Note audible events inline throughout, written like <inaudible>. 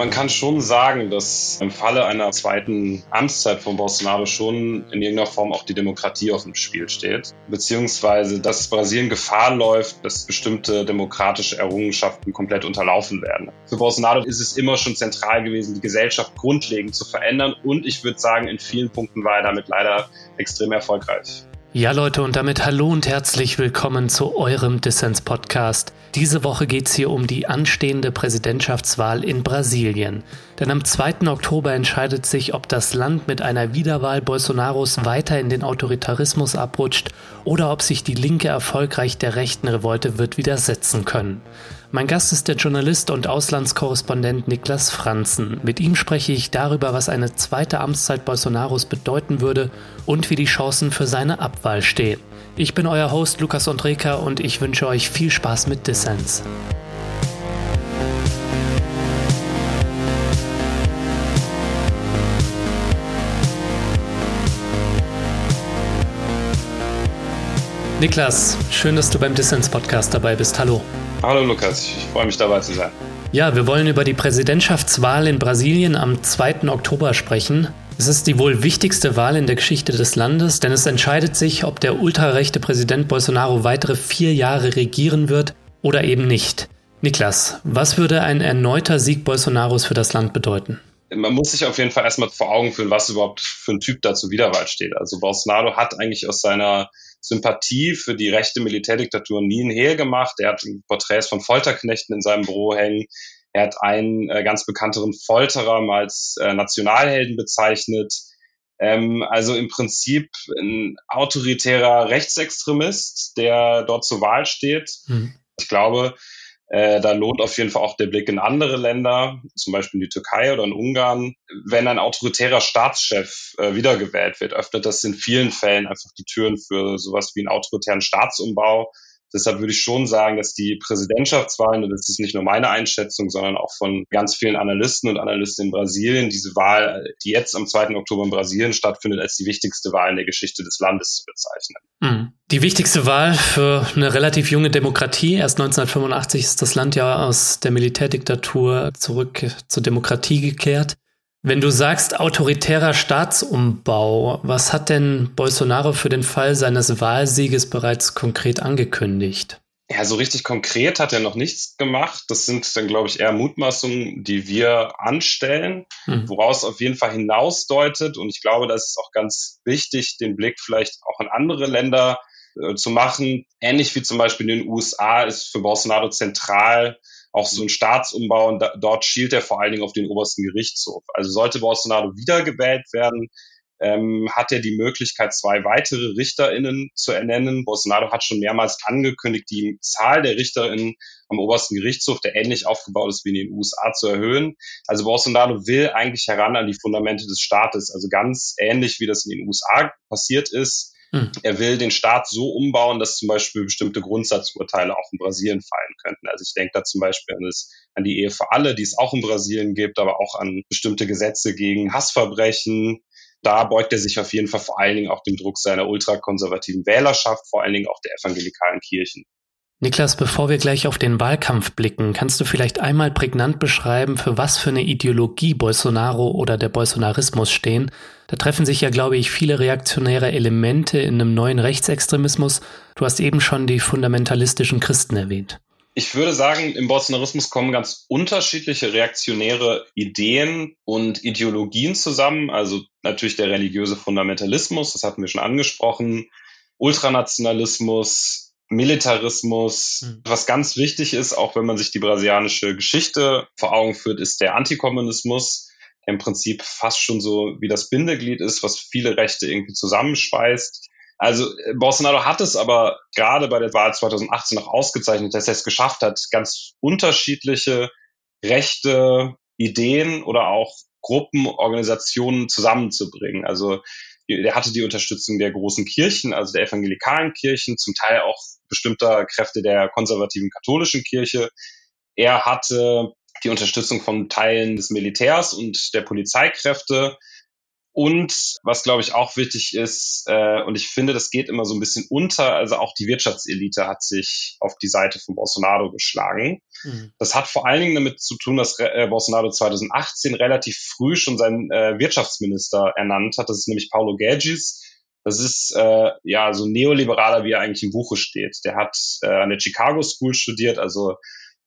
Man kann schon sagen, dass im Falle einer zweiten Amtszeit von Bolsonaro schon in irgendeiner Form auch die Demokratie auf dem Spiel steht. Beziehungsweise, dass Brasilien Gefahr läuft, dass bestimmte demokratische Errungenschaften komplett unterlaufen werden. Für Bolsonaro ist es immer schon zentral gewesen, die Gesellschaft grundlegend zu verändern. Und ich würde sagen, in vielen Punkten war er damit leider extrem erfolgreich. Ja, Leute, und damit hallo und herzlich willkommen zu eurem Dissens-Podcast. Diese Woche geht es hier um die anstehende Präsidentschaftswahl in Brasilien. Denn am 2. Oktober entscheidet sich, ob das Land mit einer Wiederwahl Bolsonaros weiter in den Autoritarismus abrutscht oder ob sich die Linke erfolgreich der rechten Revolte wird widersetzen können. Mein Gast ist der Journalist und Auslandskorrespondent Niklas Franzen. Mit ihm spreche ich darüber, was eine zweite Amtszeit Bolsonaros bedeuten würde und wie die Chancen für seine Abwahl stehen. Ich bin euer Host Lukas Andreka und ich wünsche euch viel Spaß mit Dissens. Niklas, schön, dass du beim Dissens Podcast dabei bist. Hallo. Hallo Lukas, ich freue mich dabei zu sein. Ja, wir wollen über die Präsidentschaftswahl in Brasilien am 2. Oktober sprechen. Es ist die wohl wichtigste Wahl in der Geschichte des Landes, denn es entscheidet sich, ob der ultrarechte Präsident Bolsonaro weitere vier Jahre regieren wird oder eben nicht. Niklas, was würde ein erneuter Sieg Bolsonaros für das Land bedeuten? man muss sich auf jeden Fall erstmal vor Augen führen, was überhaupt für ein Typ da zur Wiederwahl steht. Also Bolsonaro hat eigentlich aus seiner Sympathie für die rechte Militärdiktatur nie ein Hehl gemacht. Er hat Porträts von Folterknechten in seinem Büro hängen. Er hat einen äh, ganz bekannteren Folterer mal als äh, Nationalhelden bezeichnet. Ähm, also im Prinzip ein autoritärer Rechtsextremist, der dort zur Wahl steht. Mhm. Ich glaube, äh, da lohnt auf jeden Fall auch der Blick in andere Länder, zum Beispiel in die Türkei oder in Ungarn. Wenn ein autoritärer Staatschef äh, wiedergewählt wird, öffnet das in vielen Fällen einfach die Türen für sowas wie einen autoritären Staatsumbau Deshalb würde ich schon sagen, dass die Präsidentschaftswahlen, und das ist nicht nur meine Einschätzung, sondern auch von ganz vielen Analysten und Analysten in Brasilien, diese Wahl, die jetzt am 2. Oktober in Brasilien stattfindet, als die wichtigste Wahl in der Geschichte des Landes zu bezeichnen. Hm. Die wichtigste Wahl für eine relativ junge Demokratie. Erst 1985 ist das Land ja aus der Militärdiktatur zurück zur Demokratie gekehrt. Wenn du sagst autoritärer Staatsumbau, was hat denn Bolsonaro für den Fall seines Wahlsieges bereits konkret angekündigt? Ja, so richtig konkret hat er noch nichts gemacht. Das sind dann, glaube ich, eher Mutmaßungen, die wir anstellen, hm. woraus auf jeden Fall hinausdeutet. Und ich glaube, das ist auch ganz wichtig, den Blick vielleicht auch in andere Länder äh, zu machen. Ähnlich wie zum Beispiel in den USA ist für Bolsonaro zentral, auch so ein Staatsumbau und da, dort schielt er vor allen Dingen auf den obersten Gerichtshof. Also sollte Bolsonaro wiedergewählt werden, ähm, hat er die Möglichkeit, zwei weitere RichterInnen zu ernennen. Bolsonaro hat schon mehrmals angekündigt, die Zahl der RichterInnen am obersten Gerichtshof, der ähnlich aufgebaut ist wie in den USA, zu erhöhen. Also Bolsonaro will eigentlich heran an die Fundamente des Staates, also ganz ähnlich wie das in den USA passiert ist. Hm. Er will den Staat so umbauen, dass zum Beispiel bestimmte Grundsatzurteile auch in Brasilien fallen könnten. Also ich denke da zum Beispiel an, das, an die Ehe für alle, die es auch in Brasilien gibt, aber auch an bestimmte Gesetze gegen Hassverbrechen. Da beugt er sich auf jeden Fall vor allen Dingen auch dem Druck seiner ultrakonservativen Wählerschaft, vor allen Dingen auch der evangelikalen Kirchen. Niklas, bevor wir gleich auf den Wahlkampf blicken, kannst du vielleicht einmal prägnant beschreiben, für was für eine Ideologie Bolsonaro oder der Bolsonarismus stehen? Da treffen sich ja, glaube ich, viele reaktionäre Elemente in einem neuen Rechtsextremismus. Du hast eben schon die fundamentalistischen Christen erwähnt. Ich würde sagen, im Bolsonarismus kommen ganz unterschiedliche reaktionäre Ideen und Ideologien zusammen. Also natürlich der religiöse Fundamentalismus, das hatten wir schon angesprochen, Ultranationalismus, Militarismus. Mhm. Was ganz wichtig ist, auch wenn man sich die brasilianische Geschichte vor Augen führt, ist der Antikommunismus, der im Prinzip fast schon so wie das Bindeglied ist, was viele Rechte irgendwie zusammenspeist. Also äh, Bolsonaro hat es aber gerade bei der Wahl 2018 noch ausgezeichnet, dass er es geschafft hat, ganz unterschiedliche rechte Ideen oder auch Gruppenorganisationen zusammenzubringen. Also der hatte die Unterstützung der großen Kirchen, also der evangelikalen Kirchen, zum Teil auch bestimmter Kräfte der konservativen katholischen Kirche. Er hatte die Unterstützung von Teilen des Militärs und der Polizeikräfte. Und was, glaube ich, auch wichtig ist, äh, und ich finde, das geht immer so ein bisschen unter, also auch die Wirtschaftselite hat sich auf die Seite von Bolsonaro geschlagen. Mhm. Das hat vor allen Dingen damit zu tun, dass äh, Bolsonaro 2018 relativ früh schon seinen äh, Wirtschaftsminister ernannt hat. Das ist nämlich Paulo Guedes. Das ist äh, ja so neoliberaler, wie er eigentlich im Buche steht. Der hat äh, an der Chicago School studiert, also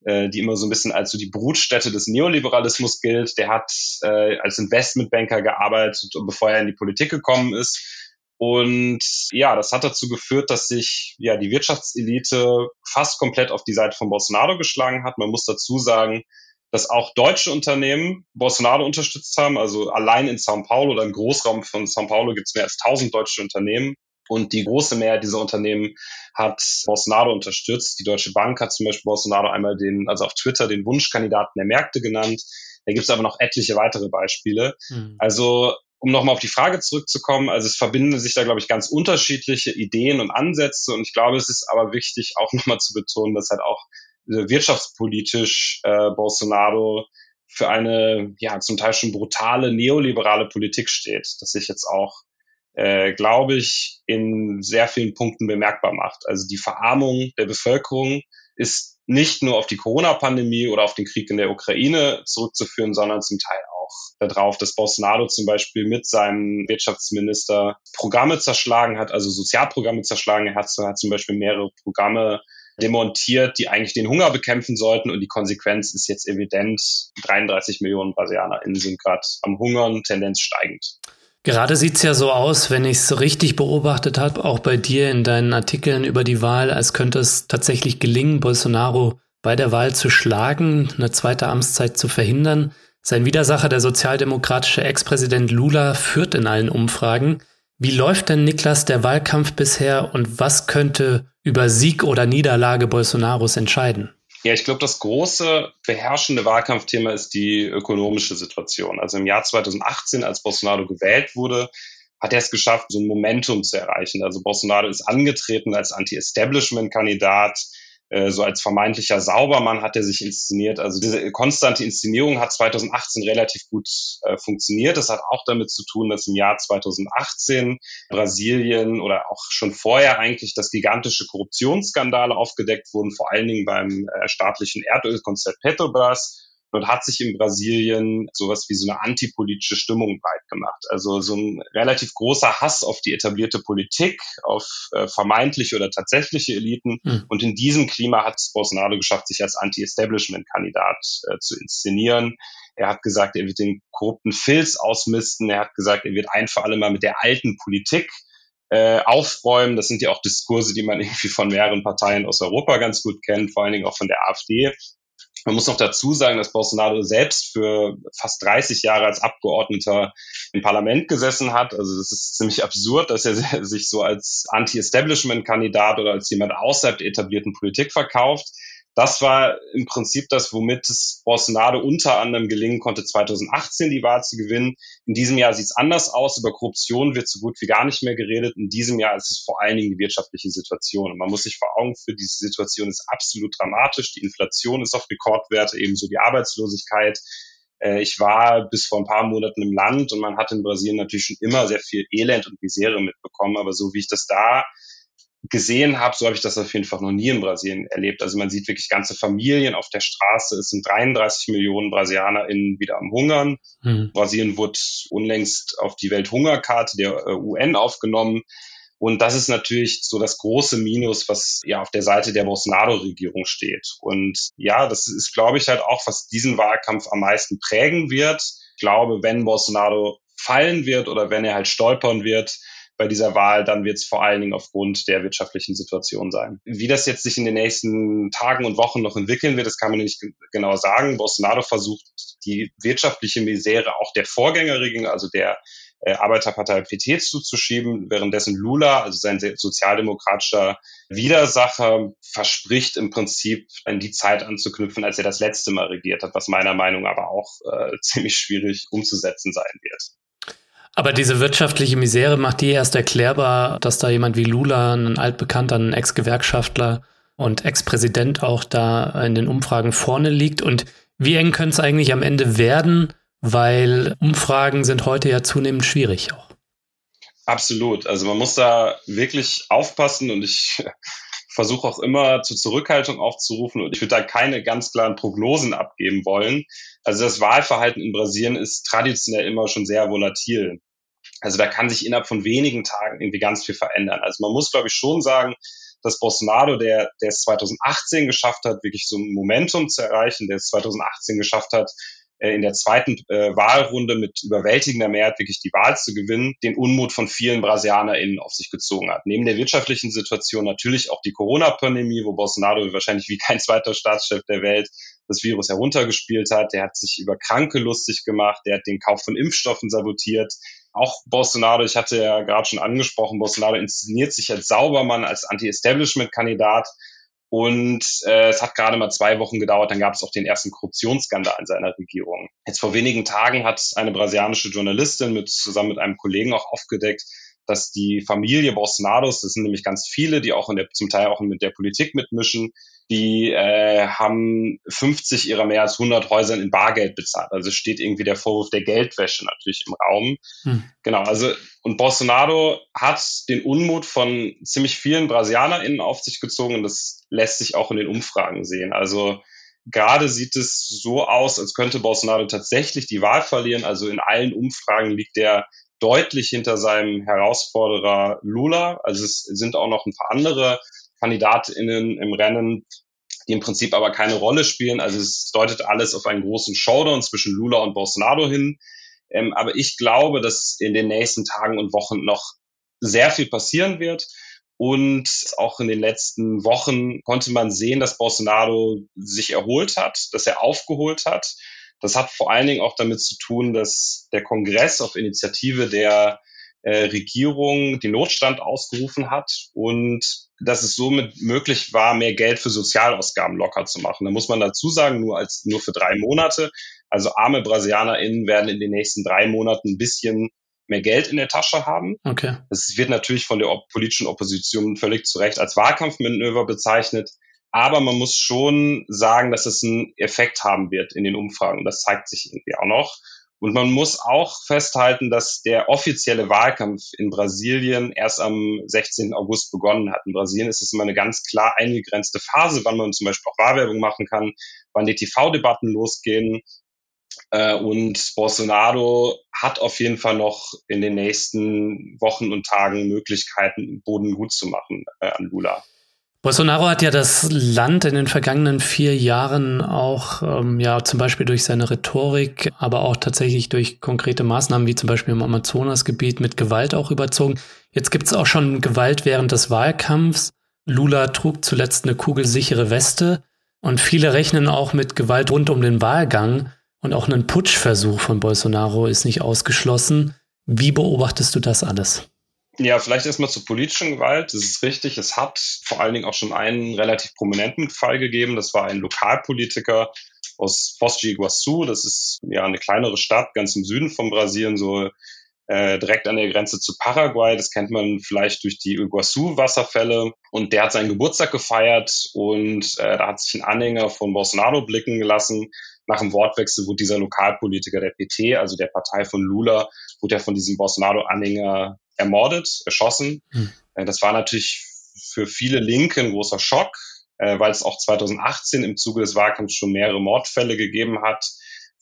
äh, die immer so ein bisschen als so die Brutstätte des Neoliberalismus gilt. Der hat äh, als Investmentbanker gearbeitet, bevor er in die Politik gekommen ist. Und ja, das hat dazu geführt, dass sich ja die Wirtschaftselite fast komplett auf die Seite von Bolsonaro geschlagen hat. Man muss dazu sagen, dass auch deutsche Unternehmen Bolsonaro unterstützt haben. Also allein in Sao Paulo oder im Großraum von Sao Paulo gibt es mehr als 1000 deutsche Unternehmen. Und die große Mehrheit dieser Unternehmen hat Bolsonaro unterstützt. Die Deutsche Bank hat zum Beispiel Bolsonaro einmal den, also auf Twitter den Wunschkandidaten der Märkte genannt. Da gibt es aber noch etliche weitere Beispiele. Mhm. Also um nochmal auf die Frage zurückzukommen, also es verbinden sich da, glaube ich, ganz unterschiedliche Ideen und Ansätze. Und ich glaube, es ist aber wichtig, auch nochmal zu betonen, dass halt auch äh, wirtschaftspolitisch äh, Bolsonaro für eine ja zum Teil schon brutale neoliberale Politik steht, dass sich jetzt auch äh, glaube ich, in sehr vielen Punkten bemerkbar macht. Also die Verarmung der Bevölkerung ist nicht nur auf die Corona-Pandemie oder auf den Krieg in der Ukraine zurückzuführen, sondern zum Teil auch darauf, dass Bolsonaro zum Beispiel mit seinem Wirtschaftsminister Programme zerschlagen hat, also Sozialprogramme zerschlagen. Er hat, hat zum Beispiel mehrere Programme demontiert, die eigentlich den Hunger bekämpfen sollten. Und die Konsequenz ist jetzt evident. 33 Millionen BrasilianerInnen sind gerade am Hungern, Tendenz steigend. Gerade sieht es ja so aus, wenn ich es richtig beobachtet habe, auch bei dir in deinen Artikeln über die Wahl, als könnte es tatsächlich gelingen, Bolsonaro bei der Wahl zu schlagen, eine zweite Amtszeit zu verhindern. Sein Widersacher, der sozialdemokratische Ex-Präsident Lula, führt in allen Umfragen. Wie läuft denn, Niklas, der Wahlkampf bisher und was könnte über Sieg oder Niederlage Bolsonaros entscheiden? Ja, ich glaube, das große beherrschende Wahlkampfthema ist die ökonomische Situation. Also im Jahr 2018, als Bolsonaro gewählt wurde, hat er es geschafft, so ein Momentum zu erreichen. Also Bolsonaro ist angetreten als Anti-Establishment-Kandidat. Äh, so als vermeintlicher Saubermann hat er sich inszeniert. Also diese konstante Inszenierung hat 2018 relativ gut äh, funktioniert. Das hat auch damit zu tun, dass im Jahr 2018 Brasilien oder auch schon vorher eigentlich das gigantische Korruptionsskandale aufgedeckt wurden, vor allen Dingen beim äh, staatlichen Erdölkonzert Petrobras Dort hat sich in Brasilien sowas wie so eine antipolitische Stimmung breit gemacht. Also so ein relativ großer Hass auf die etablierte Politik, auf äh, vermeintliche oder tatsächliche Eliten. Mhm. Und in diesem Klima hat es Bolsonaro geschafft, sich als Anti-Establishment-Kandidat äh, zu inszenieren. Er hat gesagt, er wird den korrupten Filz ausmisten. Er hat gesagt, er wird ein für alle Mal mit der alten Politik äh, aufräumen. Das sind ja auch Diskurse, die man <laughs> irgendwie von mehreren Parteien aus Europa ganz gut kennt, vor allen Dingen auch von der AfD. Man muss noch dazu sagen, dass Bolsonaro selbst für fast 30 Jahre als Abgeordneter im Parlament gesessen hat. Also das ist ziemlich absurd, dass er <laughs> sich so als Anti-Establishment-Kandidat oder als jemand außerhalb der etablierten Politik verkauft das war im Prinzip das, womit es Bolsonaro unter anderem gelingen konnte, 2018 die Wahl zu gewinnen. In diesem Jahr sieht es anders aus. Über Korruption wird so gut wie gar nicht mehr geredet. In diesem Jahr ist es vor allen Dingen die wirtschaftliche Situation. Und man muss sich vor Augen führen, diese Situation ist absolut dramatisch. Die Inflation ist auf Rekordwerte, ebenso die Arbeitslosigkeit. Äh, ich war bis vor ein paar Monaten im Land und man hat in Brasilien natürlich schon immer sehr viel Elend und Misere mitbekommen. Aber so wie ich das da gesehen habe, so habe ich das auf jeden Fall noch nie in Brasilien erlebt. Also man sieht wirklich ganze Familien auf der Straße. Es sind 33 Millionen BrasilianerInnen wieder am Hungern. Mhm. Brasilien wurde unlängst auf die Welthungerkarte der äh, UN aufgenommen. Und das ist natürlich so das große Minus, was ja auf der Seite der Bolsonaro-Regierung steht. Und ja, das ist, glaube ich, halt auch, was diesen Wahlkampf am meisten prägen wird. Ich glaube, wenn Bolsonaro fallen wird oder wenn er halt stolpern wird, bei dieser Wahl, dann wird es vor allen Dingen aufgrund der wirtschaftlichen Situation sein. Wie das jetzt sich in den nächsten Tagen und Wochen noch entwickeln wird, das kann man nicht genau sagen. Bolsonaro versucht, die wirtschaftliche Misere auch der Vorgängerregierung, also der äh, Arbeiterpartei PT zuzuschieben, währenddessen Lula, also sein sozialdemokratischer Widersacher, verspricht im Prinzip an die Zeit anzuknüpfen, als er das letzte Mal regiert hat, was meiner Meinung aber auch äh, <laughs> ziemlich schwierig umzusetzen sein wird. Aber diese wirtschaftliche Misere macht die erst erklärbar, dass da jemand wie Lula, ein altbekannter, ein Ex-Gewerkschaftler und Ex-Präsident auch da in den Umfragen vorne liegt. Und wie eng könnte es eigentlich am Ende werden? weil Umfragen sind heute ja zunehmend schwierig auch. Absolut. Also man muss da wirklich aufpassen und ich versuche auch immer zur Zurückhaltung aufzurufen und ich würde da keine ganz klaren Prognosen abgeben wollen. Also das Wahlverhalten in Brasilien ist traditionell immer schon sehr volatil. Also da kann sich innerhalb von wenigen Tagen irgendwie ganz viel verändern. Also man muss, glaube ich, schon sagen, dass Bolsonaro, der, der es 2018 geschafft hat, wirklich so ein Momentum zu erreichen, der es 2018 geschafft hat, in der zweiten äh, Wahlrunde mit überwältigender Mehrheit wirklich die Wahl zu gewinnen, den Unmut von vielen BrasilianerInnen auf sich gezogen hat. Neben der wirtschaftlichen Situation natürlich auch die Corona-Pandemie, wo Bolsonaro wahrscheinlich wie kein zweiter Staatschef der Welt das Virus heruntergespielt hat. Der hat sich über Kranke lustig gemacht, der hat den Kauf von Impfstoffen sabotiert. Auch Bolsonaro, ich hatte ja gerade schon angesprochen, Bolsonaro inszeniert sich als Saubermann, als Anti-Establishment-Kandidat. Und äh, es hat gerade mal zwei Wochen gedauert, dann gab es auch den ersten Korruptionsskandal in seiner Regierung. Jetzt vor wenigen Tagen hat eine brasilianische Journalistin mit, zusammen mit einem Kollegen auch aufgedeckt, dass die Familie Bolsonaros, das sind nämlich ganz viele, die auch in der, zum Teil auch mit der Politik mitmischen, die äh, haben 50 ihrer mehr als 100 Häusern in Bargeld bezahlt. Also steht irgendwie der Vorwurf der Geldwäsche natürlich im Raum. Hm. Genau, also und Bolsonaro hat den Unmut von ziemlich vielen BrasilianerInnen auf sich gezogen und das lässt sich auch in den Umfragen sehen. Also gerade sieht es so aus, als könnte Bolsonaro tatsächlich die Wahl verlieren. Also in allen Umfragen liegt er deutlich hinter seinem Herausforderer Lula. Also es sind auch noch ein paar andere KandidatInnen im Rennen, die im Prinzip aber keine Rolle spielen. Also es deutet alles auf einen großen Showdown zwischen Lula und Bolsonaro hin. Ähm, aber ich glaube, dass in den nächsten Tagen und Wochen noch sehr viel passieren wird. Und auch in den letzten Wochen konnte man sehen, dass Bolsonaro sich erholt hat, dass er aufgeholt hat. Das hat vor allen Dingen auch damit zu tun, dass der Kongress auf Initiative der äh, Regierung den Notstand ausgerufen hat und dass es somit möglich war, mehr Geld für Sozialausgaben locker zu machen. Da muss man dazu sagen, nur als nur für drei Monate. Also arme BrasilianerInnen werden in den nächsten drei Monaten ein bisschen mehr Geld in der Tasche haben. Okay. Das wird natürlich von der politischen Opposition völlig zu Recht als Wahlkampfmanöver bezeichnet. Aber man muss schon sagen, dass es einen Effekt haben wird in den Umfragen. Das zeigt sich irgendwie auch noch. Und man muss auch festhalten, dass der offizielle Wahlkampf in Brasilien erst am 16. August begonnen hat. In Brasilien ist es immer eine ganz klar eingegrenzte Phase, wann man zum Beispiel auch Wahlwerbung machen kann, wann die TV-Debatten losgehen. Äh, und Bolsonaro hat auf jeden Fall noch in den nächsten Wochen und Tagen Möglichkeiten, Boden gut zu machen äh, an Lula. Bolsonaro hat ja das Land in den vergangenen vier Jahren auch, ähm, ja, zum Beispiel durch seine Rhetorik, aber auch tatsächlich durch konkrete Maßnahmen, wie zum Beispiel im Amazonasgebiet, mit Gewalt auch überzogen. Jetzt gibt es auch schon Gewalt während des Wahlkampfs. Lula trug zuletzt eine kugelsichere Weste und viele rechnen auch mit Gewalt rund um den Wahlgang und auch ein Putschversuch von Bolsonaro ist nicht ausgeschlossen. Wie beobachtest du das alles? Ja, vielleicht erstmal zur politischen Gewalt. Das ist richtig. Es hat vor allen Dingen auch schon einen relativ prominenten Fall gegeben. Das war ein Lokalpolitiker aus Foz de. Das ist ja eine kleinere Stadt ganz im Süden von Brasilien, so äh, direkt an der Grenze zu Paraguay. Das kennt man vielleicht durch die Iguaçu-Wasserfälle. Und der hat seinen Geburtstag gefeiert und äh, da hat sich ein Anhänger von Bolsonaro blicken gelassen. Nach dem Wortwechsel wurde dieser Lokalpolitiker der PT, also der Partei von Lula, wurde er von diesem Bolsonaro-Anhänger ermordet, erschossen. Hm. Äh, das war natürlich für viele Linke ein großer Schock, äh, weil es auch 2018 im Zuge des Wahlkampfs schon mehrere Mordfälle gegeben hat,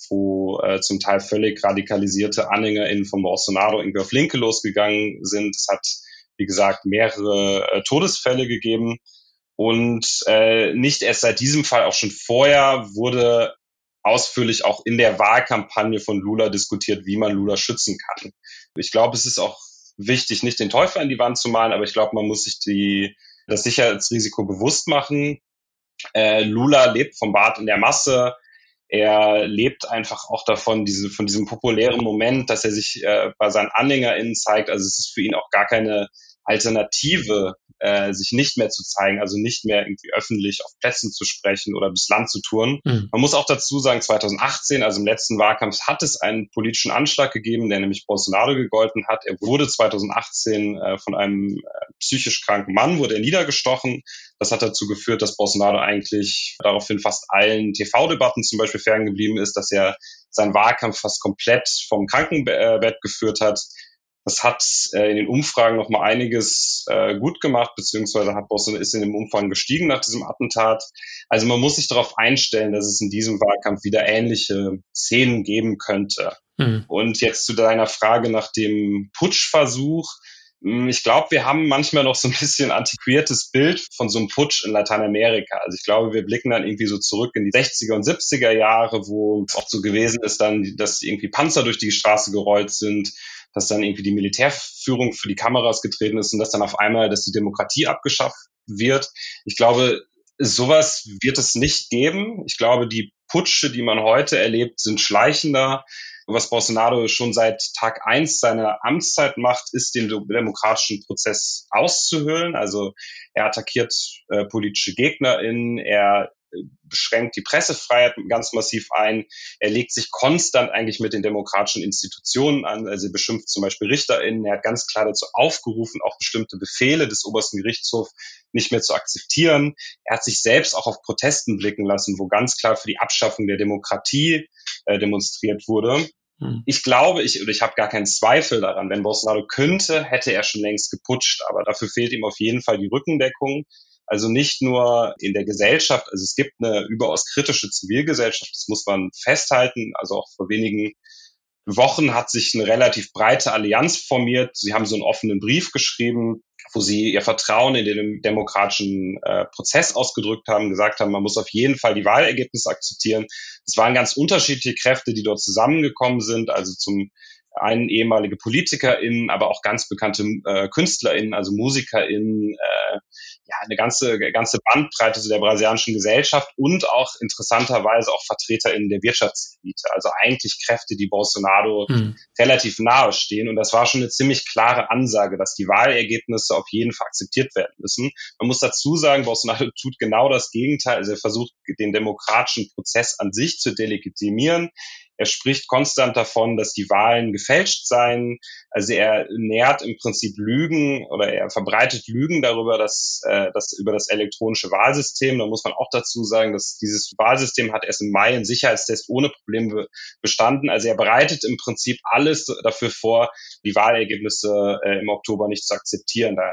wo äh, zum Teil völlig radikalisierte AnhängerInnen von Bolsonaro irgendwie auf Linke losgegangen sind. Es hat, wie gesagt, mehrere äh, Todesfälle gegeben. Und äh, nicht erst seit diesem Fall, auch schon vorher wurde ausführlich auch in der Wahlkampagne von Lula diskutiert, wie man Lula schützen kann. Ich glaube, es ist auch wichtig, nicht den Teufel an die Wand zu malen, aber ich glaube, man muss sich die, das Sicherheitsrisiko bewusst machen. Äh, Lula lebt vom Bad in der Masse. Er lebt einfach auch davon, diese, von diesem populären Moment, dass er sich äh, bei seinen AnhängerInnen zeigt. Also es ist für ihn auch gar keine Alternative, äh, sich nicht mehr zu zeigen, also nicht mehr irgendwie öffentlich auf Plätzen zu sprechen oder bis Land zu touren. Mhm. Man muss auch dazu sagen, 2018, also im letzten Wahlkampf, hat es einen politischen Anschlag gegeben, der nämlich Bolsonaro gegolten hat. Er wurde 2018 äh, von einem äh, psychisch kranken Mann, wurde er niedergestochen. Das hat dazu geführt, dass Bolsonaro eigentlich daraufhin fast allen TV-Debatten zum Beispiel ferngeblieben ist, dass er seinen Wahlkampf fast komplett vom Krankenbett geführt hat. Das hat äh, in den Umfragen noch mal einiges äh, gut gemacht, beziehungsweise hat Boston ist in dem Umfang gestiegen nach diesem Attentat. Also man muss sich darauf einstellen, dass es in diesem Wahlkampf wieder ähnliche Szenen geben könnte. Mhm. Und jetzt zu deiner Frage nach dem Putschversuch. Hm, ich glaube, wir haben manchmal noch so ein bisschen antiquiertes Bild von so einem Putsch in Lateinamerika. Also ich glaube, wir blicken dann irgendwie so zurück in die 60er und 70er Jahre, wo es auch so gewesen ist dann, dass irgendwie Panzer durch die Straße gerollt sind, dass dann irgendwie die Militärführung für die Kameras getreten ist und dass dann auf einmal, dass die Demokratie abgeschafft wird. Ich glaube, sowas wird es nicht geben. Ich glaube, die Putsche, die man heute erlebt, sind schleichender. Was Bolsonaro schon seit Tag eins seiner Amtszeit macht, ist den demokratischen Prozess auszuhöhlen. Also er attackiert äh, politische GegnerInnen, er beschränkt die Pressefreiheit ganz massiv ein. Er legt sich konstant eigentlich mit den demokratischen Institutionen an. Also er beschimpft zum Beispiel RichterInnen. Er hat ganz klar dazu aufgerufen, auch bestimmte Befehle des obersten Gerichtshofs nicht mehr zu akzeptieren. Er hat sich selbst auch auf Protesten blicken lassen, wo ganz klar für die Abschaffung der Demokratie äh, demonstriert wurde. Hm. Ich glaube, ich, oder ich habe gar keinen Zweifel daran, wenn Bolsonaro könnte, hätte er schon längst geputscht. Aber dafür fehlt ihm auf jeden Fall die Rückendeckung. Also nicht nur in der Gesellschaft, also es gibt eine überaus kritische Zivilgesellschaft, das muss man festhalten. Also auch vor wenigen Wochen hat sich eine relativ breite Allianz formiert. Sie haben so einen offenen Brief geschrieben, wo sie ihr Vertrauen in den demokratischen äh, Prozess ausgedrückt haben, gesagt haben, man muss auf jeden Fall die Wahlergebnisse akzeptieren. Es waren ganz unterschiedliche Kräfte, die dort zusammengekommen sind. Also zum einen ehemalige PolitikerInnen, aber auch ganz bekannte äh, KünstlerInnen, also MusikerInnen, äh, ja, eine ganze, ganze Bandbreite der brasilianischen Gesellschaft und auch interessanterweise auch VertreterInnen der Wirtschaftselite. Also eigentlich Kräfte, die Bolsonaro hm. relativ nahe stehen. Und das war schon eine ziemlich klare Ansage, dass die Wahlergebnisse auf jeden Fall akzeptiert werden müssen. Man muss dazu sagen, Bolsonaro tut genau das Gegenteil. Also er versucht, den demokratischen Prozess an sich zu delegitimieren. Er spricht konstant davon, dass die Wahlen gefälscht seien. Also er nährt im Prinzip Lügen oder er verbreitet Lügen darüber, dass, äh, dass über das elektronische Wahlsystem. Da muss man auch dazu sagen, dass dieses Wahlsystem hat erst im Mai einen Sicherheitstest ohne Probleme bestanden. Also er bereitet im Prinzip alles dafür vor, die Wahlergebnisse äh, im Oktober nicht zu akzeptieren. Da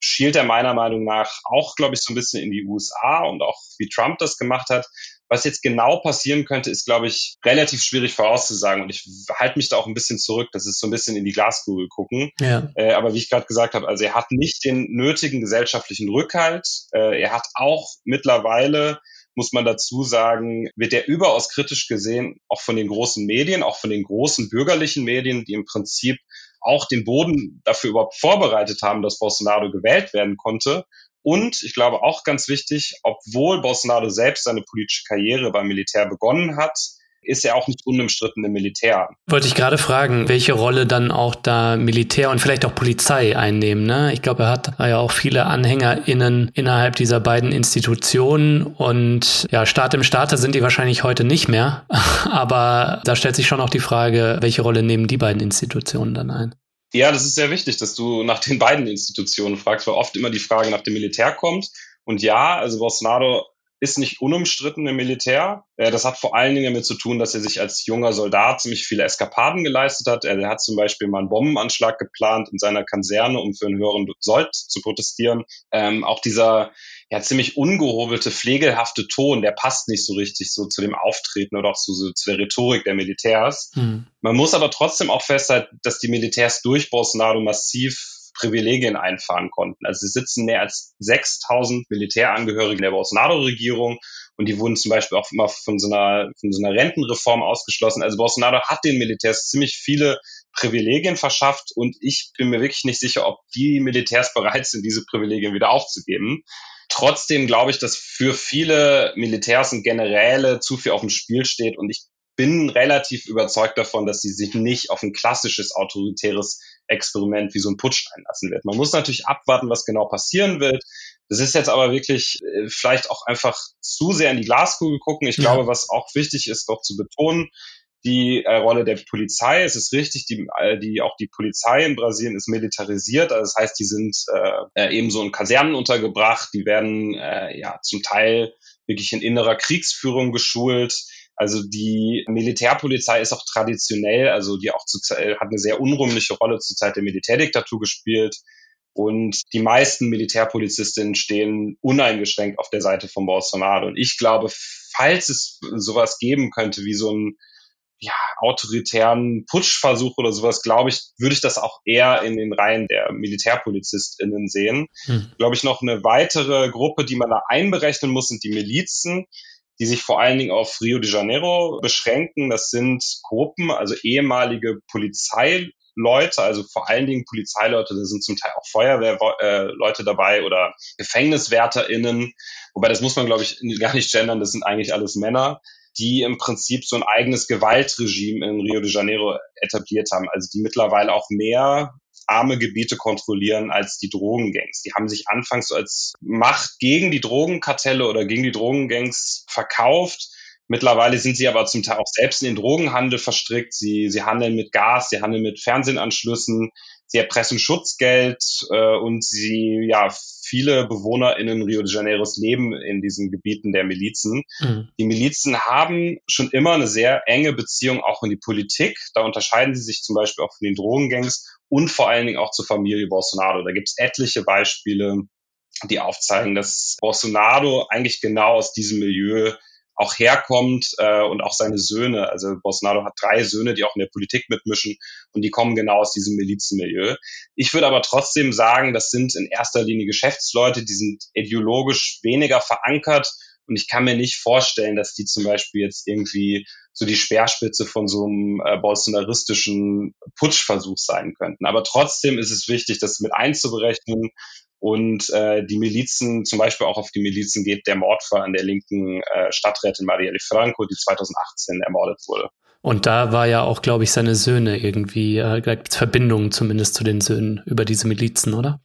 schielt er meiner Meinung nach auch, glaube ich, so ein bisschen in die USA und auch wie Trump das gemacht hat. Was jetzt genau passieren könnte, ist, glaube ich, relativ schwierig vorauszusagen. Und ich halte mich da auch ein bisschen zurück. Das ist so ein bisschen in die Glaskugel gucken. Ja. Äh, aber wie ich gerade gesagt habe, also er hat nicht den nötigen gesellschaftlichen Rückhalt. Äh, er hat auch mittlerweile muss man dazu sagen, wird er überaus kritisch gesehen, auch von den großen Medien, auch von den großen bürgerlichen Medien, die im Prinzip auch den Boden dafür überhaupt vorbereitet haben, dass Bolsonaro gewählt werden konnte. Und ich glaube auch ganz wichtig, obwohl Bolsonaro selbst seine politische Karriere beim Militär begonnen hat, ist er auch nicht unumstritten im Militär. Wollte ich gerade fragen, welche Rolle dann auch da Militär und vielleicht auch Polizei einnehmen. Ne? Ich glaube, er hat ja auch viele AnhängerInnen innerhalb dieser beiden Institutionen und ja, Staat im Staate sind die wahrscheinlich heute nicht mehr. <laughs> Aber da stellt sich schon auch die Frage, welche Rolle nehmen die beiden Institutionen dann ein? Ja, das ist sehr wichtig, dass du nach den beiden Institutionen fragst, weil oft immer die Frage nach dem Militär kommt. Und ja, also Bolsonaro ist nicht unumstritten im Militär. Äh, das hat vor allen Dingen damit zu tun, dass er sich als junger Soldat ziemlich viele Eskapaden geleistet hat. Er hat zum Beispiel mal einen Bombenanschlag geplant in seiner Kaserne, um für einen höheren Sold zu protestieren. Ähm, auch dieser ja ziemlich ungehobelte, pflegelhafte Ton, der passt nicht so richtig so zu dem Auftreten oder auch so, so zu der Rhetorik der Militärs. Hm. Man muss aber trotzdem auch festhalten, dass die Militärs durch Bolsonaro massiv Privilegien einfahren konnten. Also es sitzen mehr als 6000 Militärangehörige der Bolsonaro-Regierung und die wurden zum Beispiel auch immer von so einer, von so einer Rentenreform ausgeschlossen. Also Bolsonaro hat den Militärs ziemlich viele Privilegien verschafft und ich bin mir wirklich nicht sicher, ob die Militärs bereit sind, diese Privilegien wieder aufzugeben. Trotzdem glaube ich, dass für viele Militärs und Generäle zu viel auf dem Spiel steht und ich bin relativ überzeugt davon, dass sie sich nicht auf ein klassisches autoritäres Experiment wie so ein Putsch einlassen wird. Man muss natürlich abwarten, was genau passieren wird. Das ist jetzt aber wirklich äh, vielleicht auch einfach zu sehr in die Glaskugel gucken. Ich ja. glaube, was auch wichtig ist, doch zu betonen, die äh, Rolle der Polizei. Es ist richtig, die, äh, die auch die Polizei in Brasilien ist militarisiert. Also das heißt, die sind äh, äh, eben so in Kasernen untergebracht. Die werden äh, ja zum Teil wirklich in innerer Kriegsführung geschult. Also die Militärpolizei ist auch traditionell, also die auch zu, hat eine sehr unrühmliche Rolle zur Zeit der Militärdiktatur gespielt. Und die meisten Militärpolizistinnen stehen uneingeschränkt auf der Seite von Bolsonaro. Und ich glaube, falls es sowas geben könnte wie so ein ja, autoritären Putschversuch oder sowas, glaube ich, würde ich das auch eher in den Reihen der MilitärpolizistInnen sehen. Hm. Glaube ich, noch eine weitere Gruppe, die man da einberechnen muss, sind die Milizen, die sich vor allen Dingen auf Rio de Janeiro beschränken. Das sind Gruppen, also ehemalige Polizeileute, also vor allen Dingen Polizeileute, da sind zum Teil auch Feuerwehrleute äh, dabei oder GefängniswärterInnen. Wobei das muss man, glaube ich, gar nicht gendern, das sind eigentlich alles Männer die im Prinzip so ein eigenes Gewaltregime in Rio de Janeiro etabliert haben, also die mittlerweile auch mehr arme Gebiete kontrollieren als die Drogengangs. Die haben sich anfangs als Macht gegen die Drogenkartelle oder gegen die Drogengangs verkauft. Mittlerweile sind sie aber zum Teil auch selbst in den Drogenhandel verstrickt. Sie, sie handeln mit Gas, sie handeln mit Fernsehanschlüssen, sie erpressen Schutzgeld äh, und sie ja viele BewohnerInnen Rio de Janeiros leben in diesen Gebieten der Milizen. Mhm. Die Milizen haben schon immer eine sehr enge Beziehung auch in die Politik. Da unterscheiden sie sich zum Beispiel auch von den Drogengangs und vor allen Dingen auch zur Familie Bolsonaro. Da gibt es etliche Beispiele, die aufzeigen, dass Bolsonaro eigentlich genau aus diesem Milieu auch herkommt äh, und auch seine Söhne. Also Bolsonaro hat drei Söhne, die auch in der Politik mitmischen und die kommen genau aus diesem Milizenmilieu. Ich würde aber trotzdem sagen, das sind in erster Linie Geschäftsleute, die sind ideologisch weniger verankert und ich kann mir nicht vorstellen, dass die zum Beispiel jetzt irgendwie so die Speerspitze von so einem äh, bolsonaristischen Putschversuch sein könnten. Aber trotzdem ist es wichtig, das mit einzuberechnen und äh, die Milizen, zum Beispiel auch auf die Milizen geht der Mordfall an der linken äh, Stadträtin Marielle Franco, die 2018 ermordet wurde. Und da war ja auch, glaube ich, seine Söhne irgendwie, äh, Verbindungen zumindest zu den Söhnen über diese Milizen, oder?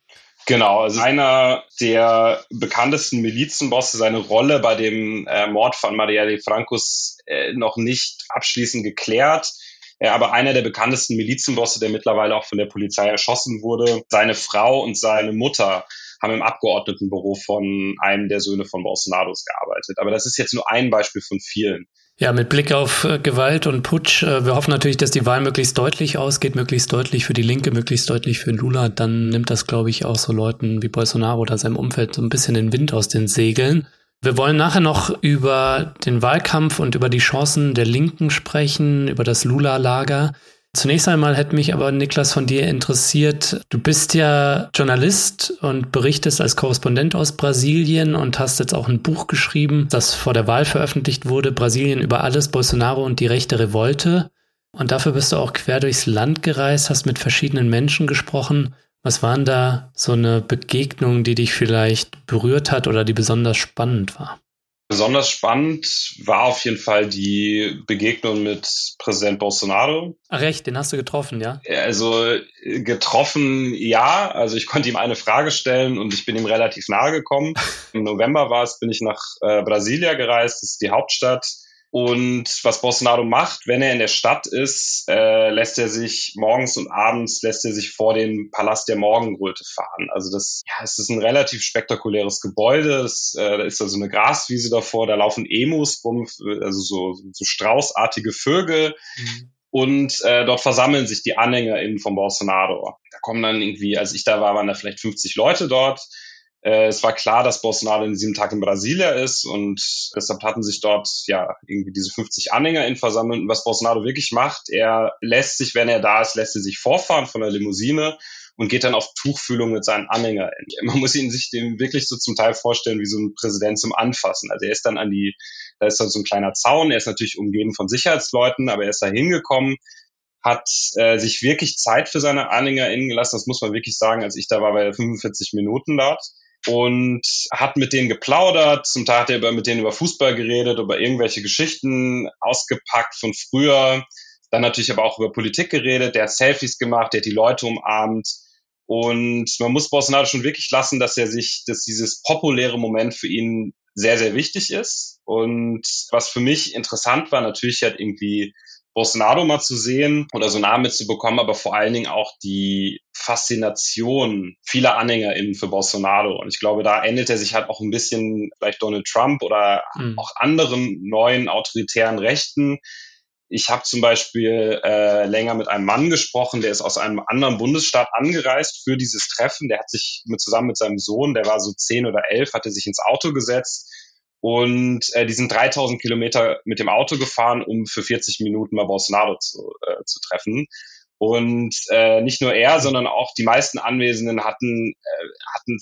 Genau, also einer der bekanntesten Milizenbosse, seine Rolle bei dem äh, Mord von Marielle Francos äh, noch nicht abschließend geklärt. Ja, aber einer der bekanntesten Milizenbosse, der mittlerweile auch von der Polizei erschossen wurde, seine Frau und seine Mutter haben im Abgeordnetenbüro von einem der Söhne von Bolsonaros gearbeitet. Aber das ist jetzt nur ein Beispiel von vielen. Ja, mit Blick auf äh, Gewalt und Putsch, äh, wir hoffen natürlich, dass die Wahl möglichst deutlich ausgeht, möglichst deutlich für die Linke, möglichst deutlich für Lula. Dann nimmt das, glaube ich, auch so Leuten wie Bolsonaro oder seinem Umfeld so ein bisschen den Wind aus den Segeln. Wir wollen nachher noch über den Wahlkampf und über die Chancen der Linken sprechen, über das Lula-Lager. Zunächst einmal hätte mich aber Niklas von dir interessiert. Du bist ja Journalist und berichtest als Korrespondent aus Brasilien und hast jetzt auch ein Buch geschrieben, das vor der Wahl veröffentlicht wurde. Brasilien über alles, Bolsonaro und die rechte Revolte. Und dafür bist du auch quer durchs Land gereist, hast mit verschiedenen Menschen gesprochen. Was waren da so eine Begegnung, die dich vielleicht berührt hat oder die besonders spannend war? Besonders spannend war auf jeden Fall die Begegnung mit Präsident Bolsonaro. Ach recht, den hast du getroffen, ja? Also getroffen, ja. Also ich konnte ihm eine Frage stellen und ich bin ihm relativ nahe gekommen. <laughs> Im November war es, bin ich nach äh, Brasilia gereist, das ist die Hauptstadt. Und was Bolsonaro macht, wenn er in der Stadt ist, äh, lässt er sich morgens und abends lässt er sich vor den Palast der Morgenröte fahren. Also das, ja, es ist ein relativ spektakuläres Gebäude. Es, äh, da ist also eine Graswiese davor, da laufen Emus rum, also so, so straußartige Vögel. Mhm. Und äh, dort versammeln sich die AnhängerInnen von Bolsonaro. Da kommen dann irgendwie, als ich da war, waren da vielleicht 50 Leute dort. Äh, es war klar, dass Bolsonaro in diesem Tag in Brasilia ist und deshalb hatten sich dort ja irgendwie diese 50 Anhänger in versammelt. Und was Bolsonaro wirklich macht, er lässt sich, wenn er da ist, lässt er sich vorfahren von der Limousine und geht dann auf Tuchfühlung mit seinen Anhängern. <laughs> Man muss ihn sich den wirklich so zum Teil vorstellen wie so ein Präsident zum Anfassen. Also er ist dann an die, da ist dann so ein kleiner Zaun, er ist natürlich umgeben von Sicherheitsleuten, aber er ist da hingekommen, hat äh, sich wirklich Zeit für seine AnhängerInnen gelassen. Das muss man wirklich sagen. Als ich da war, bei 45 Minuten dort und hat mit denen geplaudert. Zum Teil hat er mit denen über Fußball geredet, über irgendwelche Geschichten ausgepackt von früher. Dann natürlich aber auch über Politik geredet. Der hat Selfies gemacht, der hat die Leute umarmt. Und man muss Bolsonaro schon wirklich lassen, dass er sich, dass dieses populäre Moment für ihn sehr, sehr wichtig ist. Und was für mich interessant war, natürlich hat irgendwie Bolsonaro mal zu sehen oder so nah mitzubekommen, aber vor allen Dingen auch die Faszination vieler AnhängerInnen für Bolsonaro. Und ich glaube, da ändert er sich halt auch ein bisschen vielleicht Donald Trump oder mhm. auch anderen neuen autoritären Rechten. Ich habe zum Beispiel äh, länger mit einem Mann gesprochen, der ist aus einem anderen Bundesstaat angereist für dieses Treffen. Der hat sich mit, zusammen mit seinem Sohn, der war so zehn oder elf, hatte sich ins Auto gesetzt und äh, die sind 3000 Kilometer mit dem Auto gefahren, um für 40 Minuten mal Bolsonaro zu, äh, zu treffen. Und äh, nicht nur er, sondern auch die meisten Anwesenden hatten, äh, hatten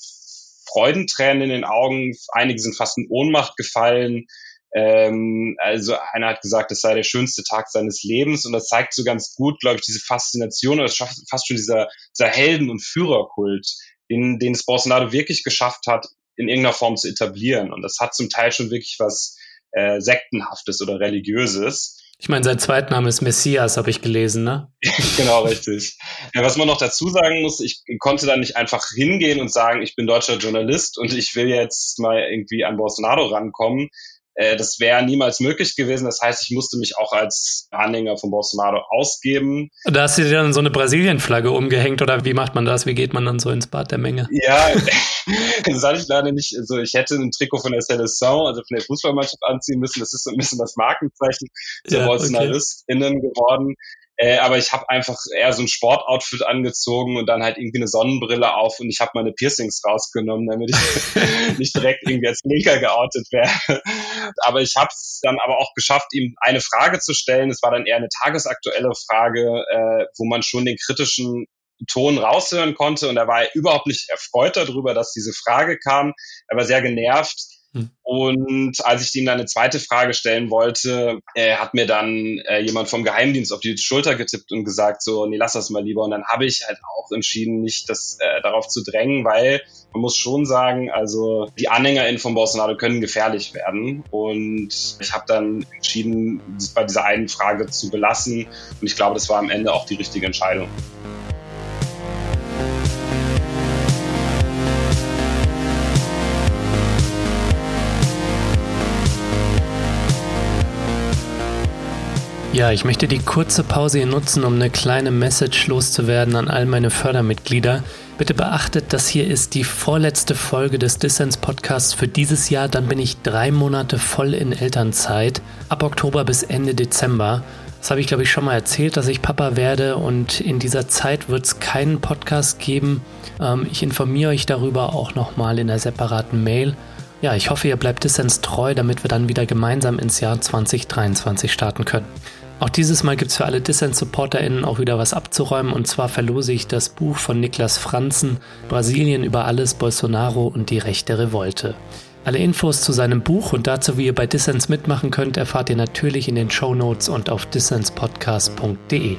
Freudentränen in den Augen. Einige sind fast in Ohnmacht gefallen. Ähm, also einer hat gesagt, es sei der schönste Tag seines Lebens und das zeigt so ganz gut, glaube ich, diese Faszination oder fast schon dieser, dieser Helden- und Führerkult, den, den es Bolsonaro wirklich geschafft hat, in irgendeiner Form zu etablieren. Und das hat zum Teil schon wirklich was äh, Sektenhaftes oder Religiöses. Ich meine, sein Zweitname ist Messias, habe ich gelesen, ne? <laughs> genau, richtig. Ja, was man noch dazu sagen muss, ich konnte da nicht einfach hingehen und sagen, ich bin deutscher Journalist und ich will jetzt mal irgendwie an Bolsonaro rankommen. Äh, das wäre niemals möglich gewesen. Das heißt, ich musste mich auch als Anhänger von Bolsonaro ausgeben. Da hast du dir dann so eine Brasilien-Flagge umgehängt oder wie macht man das? Wie geht man dann so ins Bad der Menge? Ja, <laughs> <laughs> das hatte ich leider nicht. Also ich hätte ein Trikot von der Seleção, also von der Fußballmannschaft anziehen müssen. Das ist so ein bisschen das Markenzeichen der ja, BolsonaristInnen okay. geworden. Äh, aber ich habe einfach eher so ein Sportoutfit angezogen und dann halt irgendwie eine Sonnenbrille auf und ich habe meine Piercings rausgenommen, damit ich <laughs> nicht direkt irgendwie als Linker geoutet wäre. Aber ich habe es dann aber auch geschafft, ihm eine Frage zu stellen. Es war dann eher eine tagesaktuelle Frage, äh, wo man schon den kritischen Ton raushören konnte und er war überhaupt nicht erfreut darüber, dass diese Frage kam. Er war sehr genervt hm. Und als ich ihm dann eine zweite Frage stellen wollte, äh, hat mir dann äh, jemand vom Geheimdienst auf die Schulter getippt und gesagt, so, nee, lass das mal lieber. Und dann habe ich halt auch entschieden, nicht das äh, darauf zu drängen, weil man muss schon sagen, also die AnhängerInnen von Bolsonaro können gefährlich werden. Und ich habe dann entschieden, bei dieser einen Frage zu belassen. Und ich glaube, das war am Ende auch die richtige Entscheidung. Ja, ich möchte die kurze Pause hier nutzen, um eine kleine Message loszuwerden an all meine Fördermitglieder. Bitte beachtet, das hier ist die vorletzte Folge des Dissens Podcasts für dieses Jahr. Dann bin ich drei Monate voll in Elternzeit, ab Oktober bis Ende Dezember. Das habe ich, glaube ich, schon mal erzählt, dass ich Papa werde und in dieser Zeit wird es keinen Podcast geben. Ähm, ich informiere euch darüber auch nochmal in einer separaten Mail. Ja, ich hoffe, ihr bleibt Dissens treu, damit wir dann wieder gemeinsam ins Jahr 2023 starten können. Auch dieses Mal gibt es für alle Dissent-SupporterInnen auch wieder was abzuräumen und zwar verlose ich das Buch von Niklas Franzen, Brasilien über alles, Bolsonaro und die rechte Revolte. Alle Infos zu seinem Buch und dazu, wie ihr bei Dissens mitmachen könnt, erfahrt ihr natürlich in den Show Notes und auf dissenspodcast.de.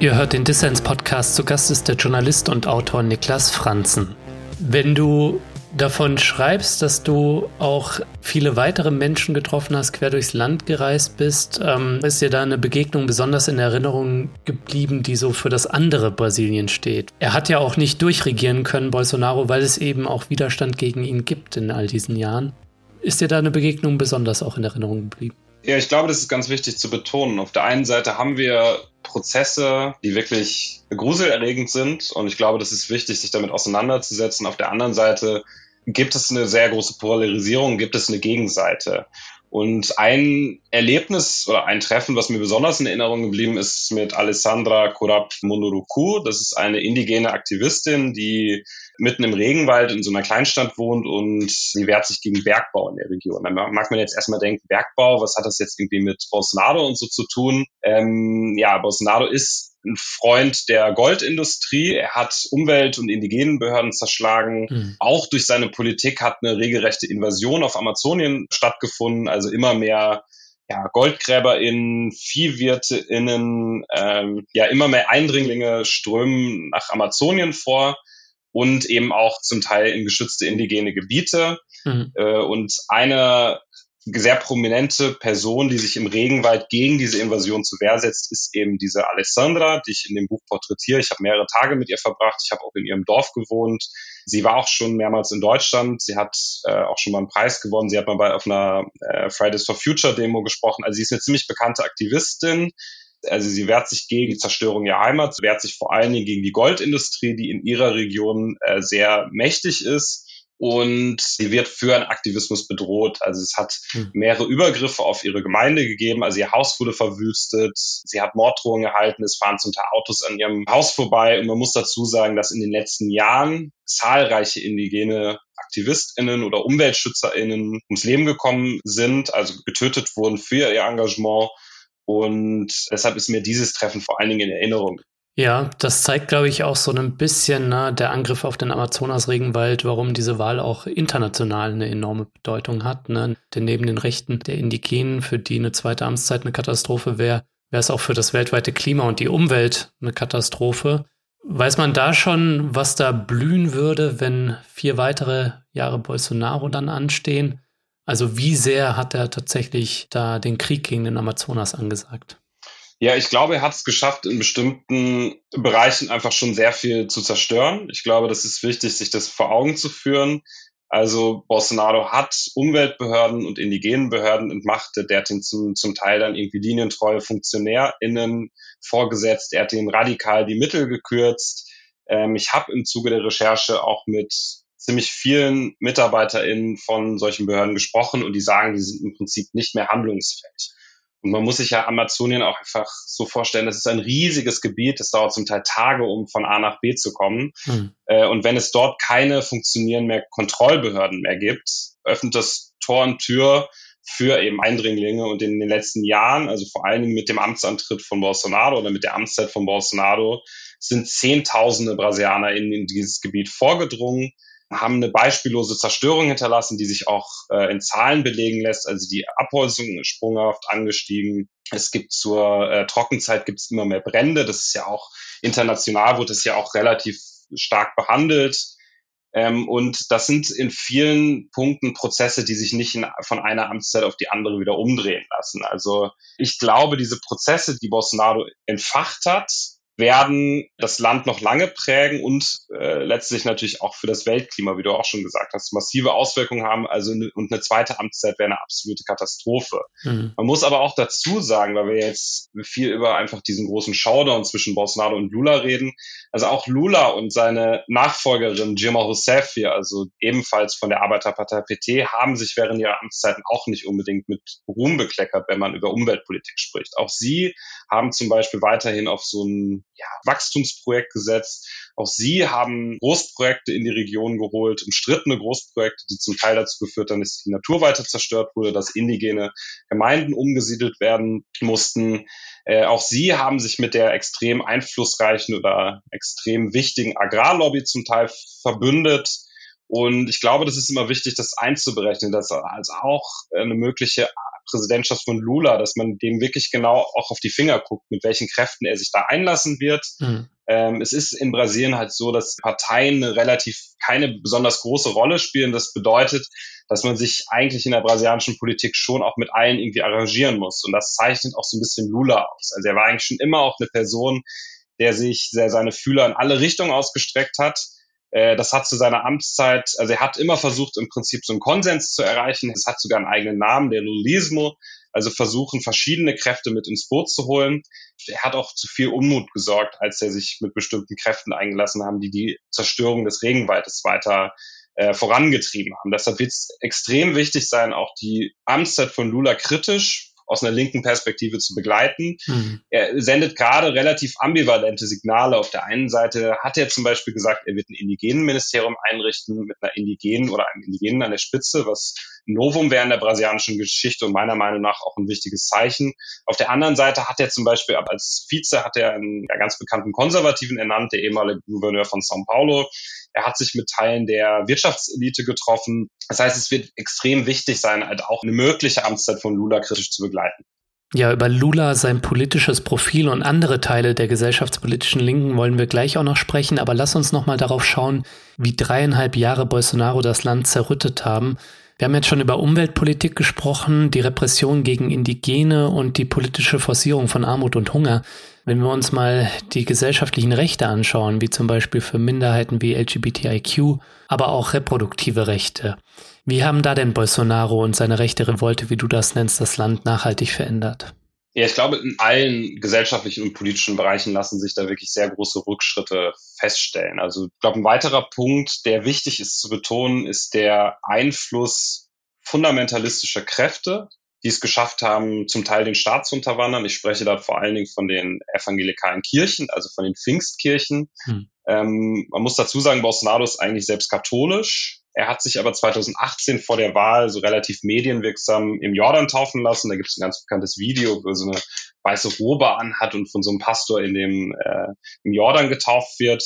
Ihr hört den Dissens-Podcast. Zu Gast ist der Journalist und Autor Niklas Franzen. Wenn du davon schreibst, dass du auch viele weitere Menschen getroffen hast, quer durchs Land gereist bist, ähm, ist dir da eine Begegnung besonders in Erinnerung geblieben, die so für das andere Brasilien steht. Er hat ja auch nicht durchregieren können, Bolsonaro, weil es eben auch Widerstand gegen ihn gibt in all diesen Jahren. Ist dir da eine Begegnung besonders auch in Erinnerung geblieben? Ja, ich glaube, das ist ganz wichtig zu betonen. Auf der einen Seite haben wir Prozesse, die wirklich gruselerregend sind und ich glaube, das ist wichtig, sich damit auseinanderzusetzen. Auf der anderen Seite gibt es eine sehr große Polarisierung, gibt es eine Gegenseite. Und ein Erlebnis oder ein Treffen, was mir besonders in Erinnerung geblieben ist, mit Alessandra Kurab Monuruku. Das ist eine indigene Aktivistin, die mitten im Regenwald in so einer Kleinstadt wohnt und sie wehrt sich gegen Bergbau in der Region. Da mag man jetzt erstmal denken, Bergbau, was hat das jetzt irgendwie mit Bolsonaro und so zu tun? Ähm, ja, Bolsonaro ist ein Freund der Goldindustrie. Er hat Umwelt- und indigenen Behörden zerschlagen. Mhm. Auch durch seine Politik hat eine regelrechte Invasion auf Amazonien stattgefunden. Also immer mehr ja, GoldgräberInnen, ViehwirteInnen, ähm, ja, immer mehr Eindringlinge strömen nach Amazonien vor und eben auch zum Teil in geschützte indigene Gebiete. Mhm. Äh, und eine sehr prominente Person, die sich im Regenwald gegen diese Invasion zu Wehr setzt, ist eben diese Alessandra, die ich in dem Buch porträtiere. Ich habe mehrere Tage mit ihr verbracht. Ich habe auch in ihrem Dorf gewohnt. Sie war auch schon mehrmals in Deutschland. Sie hat äh, auch schon mal einen Preis gewonnen. Sie hat mal bei auf einer äh, Fridays for Future Demo gesprochen. Also sie ist eine ziemlich bekannte Aktivistin. Also sie wehrt sich gegen die Zerstörung ihrer Heimat, sie wehrt sich vor allen Dingen gegen die Goldindustrie, die in ihrer Region äh, sehr mächtig ist und sie wird für einen Aktivismus bedroht. Also es hat hm. mehrere Übergriffe auf ihre Gemeinde gegeben. Also ihr Haus wurde verwüstet. Sie hat Morddrohungen erhalten. Es fahren zum Teil Autos an ihrem Haus vorbei. Und man muss dazu sagen, dass in den letzten Jahren zahlreiche indigene AktivistInnen oder UmweltschützerInnen ums Leben gekommen sind, also getötet wurden für ihr Engagement. Und deshalb ist mir dieses Treffen vor allen Dingen in Erinnerung ja, das zeigt, glaube ich, auch so ein bisschen ne, der Angriff auf den Amazonas-Regenwald, warum diese Wahl auch international eine enorme Bedeutung hat. Ne? Denn neben den Rechten der Indigenen, für die eine zweite Amtszeit eine Katastrophe wäre, wäre es auch für das weltweite Klima und die Umwelt eine Katastrophe. Weiß man da schon, was da blühen würde, wenn vier weitere Jahre Bolsonaro dann anstehen? Also wie sehr hat er tatsächlich da den Krieg gegen den Amazonas angesagt? Ja, ich glaube, er hat es geschafft, in bestimmten Bereichen einfach schon sehr viel zu zerstören. Ich glaube, das ist wichtig, sich das vor Augen zu führen. Also Bolsonaro hat Umweltbehörden und indigenen Behörden entmachtet. Der hat ihn zum, zum Teil dann irgendwie linientreue FunktionärInnen vorgesetzt. Er hat ihnen radikal die Mittel gekürzt. Ähm, ich habe im Zuge der Recherche auch mit ziemlich vielen MitarbeiterInnen von solchen Behörden gesprochen und die sagen, die sind im Prinzip nicht mehr handlungsfähig. Und man muss sich ja Amazonien auch einfach so vorstellen, das ist ein riesiges Gebiet, das dauert zum Teil Tage, um von A nach B zu kommen. Mhm. und wenn es dort keine funktionierenden Kontrollbehörden mehr gibt, öffnet das Tor und Tür für eben Eindringlinge. Und in den letzten Jahren, also vor allen Dingen mit dem Amtsantritt von Bolsonaro oder mit der Amtszeit von Bolsonaro, sind Zehntausende Brasilianer in, in dieses Gebiet vorgedrungen haben eine beispiellose Zerstörung hinterlassen, die sich auch äh, in Zahlen belegen lässt. Also die Abholzung ist sprunghaft angestiegen. Es gibt zur äh, Trockenzeit gibt es immer mehr Brände. Das ist ja auch international, wird es ja auch relativ stark behandelt. Ähm, und das sind in vielen Punkten Prozesse, die sich nicht in, von einer Amtszeit auf die andere wieder umdrehen lassen. Also ich glaube, diese Prozesse, die Bolsonaro entfacht hat, werden das Land noch lange prägen und äh, letztlich natürlich auch für das Weltklima, wie du auch schon gesagt hast, massive Auswirkungen haben. Also ne, und eine zweite Amtszeit wäre eine absolute Katastrophe. Mhm. Man muss aber auch dazu sagen, weil wir jetzt viel über einfach diesen großen Showdown zwischen Bolsonaro und Lula reden. Also auch Lula und seine Nachfolgerin Dilma Rousseff hier, also ebenfalls von der Arbeiterpartei PT, haben sich während ihrer Amtszeiten auch nicht unbedingt mit Ruhm bekleckert, wenn man über Umweltpolitik spricht. Auch sie haben zum Beispiel weiterhin auf so ein ja, Wachstumsprojekt gesetzt. Auch sie haben Großprojekte in die Region geholt, umstrittene Großprojekte, die zum Teil dazu geführt haben, dass die Natur weiter zerstört wurde, dass indigene Gemeinden umgesiedelt werden mussten. Äh, auch sie haben sich mit der extrem einflussreichen oder extrem wichtigen Agrarlobby zum Teil verbündet. Und ich glaube, das ist immer wichtig, das einzuberechnen, dass als auch eine mögliche Präsidentschaft von Lula, dass man dem wirklich genau auch auf die Finger guckt, mit welchen Kräften er sich da einlassen wird. Mhm. Ähm, es ist in Brasilien halt so, dass Parteien relativ keine besonders große Rolle spielen. Das bedeutet, dass man sich eigentlich in der brasilianischen Politik schon auch mit allen irgendwie arrangieren muss. Und das zeichnet auch so ein bisschen Lula aus. Also er war eigentlich schon immer auch eine Person, der sich sehr seine Fühler in alle Richtungen ausgestreckt hat das hat zu seiner Amtszeit, also er hat immer versucht, im Prinzip so einen Konsens zu erreichen. Es hat sogar einen eigenen Namen, der Lulismo, also versuchen, verschiedene Kräfte mit ins Boot zu holen. Er hat auch zu viel Unmut gesorgt, als er sich mit bestimmten Kräften eingelassen haben, die die Zerstörung des Regenwaldes weiter äh, vorangetrieben haben. Deshalb wird es extrem wichtig sein, auch die Amtszeit von Lula kritisch aus einer linken Perspektive zu begleiten. Mhm. Er sendet gerade relativ ambivalente Signale. Auf der einen Seite hat er zum Beispiel gesagt, er wird ein Indigenenministerium einrichten mit einer Indigenen oder einem Indigenen an der Spitze, was Novum wäre in der brasilianischen Geschichte und meiner Meinung nach auch ein wichtiges Zeichen. Auf der anderen Seite hat er zum Beispiel als Vize hat er einen ganz bekannten Konservativen ernannt, der ehemalige Gouverneur von São Paulo. Er hat sich mit Teilen der Wirtschaftselite getroffen. Das heißt, es wird extrem wichtig sein, halt auch eine mögliche Amtszeit von Lula kritisch zu begleiten. Ja, über Lula, sein politisches Profil und andere Teile der gesellschaftspolitischen Linken wollen wir gleich auch noch sprechen, aber lass uns noch mal darauf schauen, wie dreieinhalb Jahre Bolsonaro das Land zerrüttet haben. Wir haben jetzt schon über Umweltpolitik gesprochen, die Repression gegen Indigene und die politische Forcierung von Armut und Hunger. Wenn wir uns mal die gesellschaftlichen Rechte anschauen, wie zum Beispiel für Minderheiten wie LGBTIQ, aber auch reproduktive Rechte. Wie haben da denn Bolsonaro und seine rechte Revolte, wie du das nennst, das Land nachhaltig verändert? Ja, ich glaube, in allen gesellschaftlichen und politischen Bereichen lassen sich da wirklich sehr große Rückschritte feststellen. Also ich glaube, ein weiterer Punkt, der wichtig ist zu betonen, ist der Einfluss fundamentalistischer Kräfte, die es geschafft haben, zum Teil den Staat zu unterwandern. Ich spreche da vor allen Dingen von den evangelikalen Kirchen, also von den Pfingstkirchen. Hm. Ähm, man muss dazu sagen, Bolsonaro ist eigentlich selbst katholisch, er hat sich aber 2018 vor der Wahl so relativ medienwirksam im Jordan taufen lassen. Da gibt es ein ganz bekanntes Video, wo er so eine weiße Robe anhat und von so einem Pastor in dem äh, im Jordan getauft wird.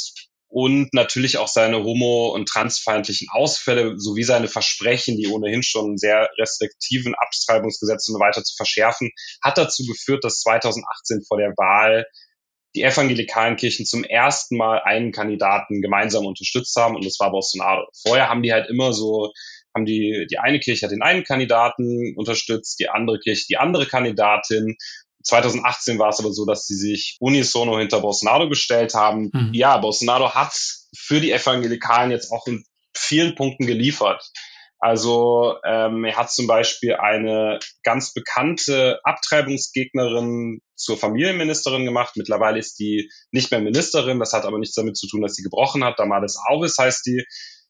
Und natürlich auch seine homo- und transfeindlichen Ausfälle sowie seine Versprechen, die ohnehin schon sehr restriktiven Abtreibungsgesetze weiter zu verschärfen, hat dazu geführt, dass 2018 vor der Wahl die evangelikalen Kirchen zum ersten Mal einen Kandidaten gemeinsam unterstützt haben und das war Bolsonaro. Vorher haben die halt immer so, haben die, die eine Kirche hat den einen Kandidaten unterstützt, die andere Kirche die andere Kandidatin. 2018 war es aber so, dass sie sich unisono hinter Bolsonaro gestellt haben. Mhm. Ja, Bolsonaro hat für die Evangelikalen jetzt auch in vielen Punkten geliefert. Also ähm, er hat zum Beispiel eine ganz bekannte Abtreibungsgegnerin zur Familienministerin gemacht. Mittlerweile ist die nicht mehr Ministerin. Das hat aber nichts damit zu tun, dass sie gebrochen hat. Damaris Alves heißt die.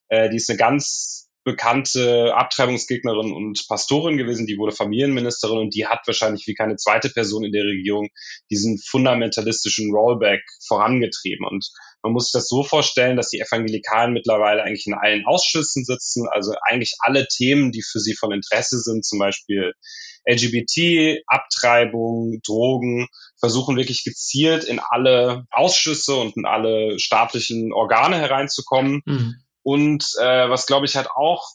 Äh, die ist eine ganz bekannte Abtreibungsgegnerin und Pastorin gewesen, die wurde Familienministerin und die hat wahrscheinlich wie keine zweite Person in der Regierung diesen fundamentalistischen Rollback vorangetrieben. Und man muss sich das so vorstellen, dass die Evangelikalen mittlerweile eigentlich in allen Ausschüssen sitzen, also eigentlich alle Themen, die für sie von Interesse sind, zum Beispiel LGBT, Abtreibung, Drogen, versuchen wirklich gezielt in alle Ausschüsse und in alle staatlichen Organe hereinzukommen. Mhm und äh, was, glaube ich, halt auch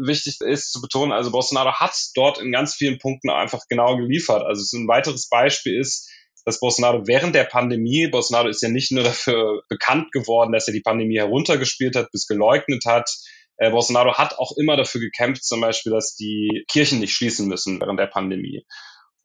wichtig ist zu betonen, also Bolsonaro hat dort in ganz vielen Punkten einfach genau geliefert. Also so ein weiteres Beispiel ist, dass Bolsonaro während der Pandemie, Bolsonaro ist ja nicht nur dafür bekannt geworden, dass er die Pandemie heruntergespielt hat, bis geleugnet hat. Äh, Bolsonaro hat auch immer dafür gekämpft, zum Beispiel, dass die Kirchen nicht schließen müssen während der Pandemie.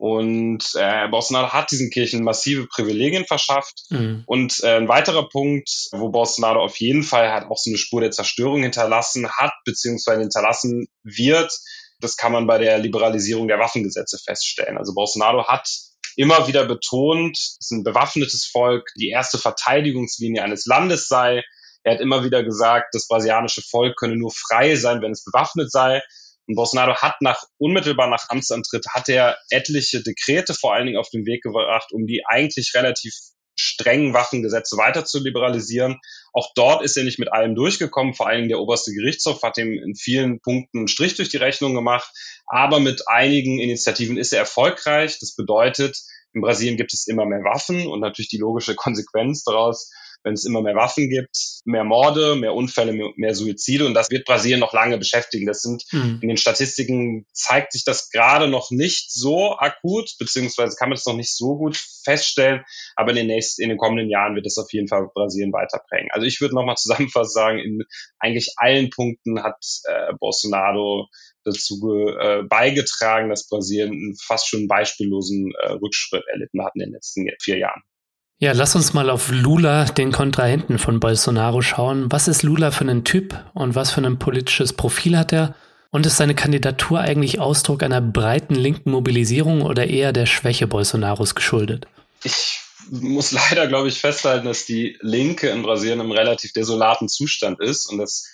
Und äh, Bolsonaro hat diesen Kirchen massive Privilegien verschafft. Mhm. Und äh, ein weiterer Punkt, wo Bolsonaro auf jeden Fall hat auch so eine Spur der Zerstörung hinterlassen hat, beziehungsweise hinterlassen wird, das kann man bei der Liberalisierung der Waffengesetze feststellen. Also Bolsonaro hat immer wieder betont, dass ein bewaffnetes Volk die erste Verteidigungslinie eines Landes sei. Er hat immer wieder gesagt, das brasilianische Volk könne nur frei sein, wenn es bewaffnet sei. Und Bolsonaro hat nach, unmittelbar nach Amtsantritt, hat er etliche Dekrete vor allen Dingen auf den Weg gebracht, um die eigentlich relativ strengen Waffengesetze weiter zu liberalisieren. Auch dort ist er nicht mit allem durchgekommen. Vor allen Dingen der oberste Gerichtshof hat ihm in vielen Punkten einen Strich durch die Rechnung gemacht. Aber mit einigen Initiativen ist er erfolgreich. Das bedeutet, in Brasilien gibt es immer mehr Waffen und natürlich die logische <laughs> Konsequenz daraus, wenn es immer mehr Waffen gibt, mehr Morde, mehr Unfälle, mehr, mehr Suizide und das wird Brasilien noch lange beschäftigen. Das sind mhm. in den Statistiken zeigt sich das gerade noch nicht so akut, beziehungsweise kann man das noch nicht so gut feststellen, aber in den nächsten, in den kommenden Jahren wird es auf jeden Fall Brasilien weiterbringen. Also ich würde nochmal zusammenfassend sagen, in eigentlich allen Punkten hat äh, Bolsonaro dazu äh, beigetragen, dass Brasilien einen fast schon beispiellosen äh, Rückschritt erlitten hat in den letzten vier Jahren. Ja, lass uns mal auf Lula, den Kontrahenten von Bolsonaro, schauen. Was ist Lula für ein Typ und was für ein politisches Profil hat er? Und ist seine Kandidatur eigentlich Ausdruck einer breiten linken Mobilisierung oder eher der Schwäche Bolsonaros geschuldet? Ich muss leider, glaube ich, festhalten, dass die Linke in Brasilien im relativ desolaten Zustand ist und dass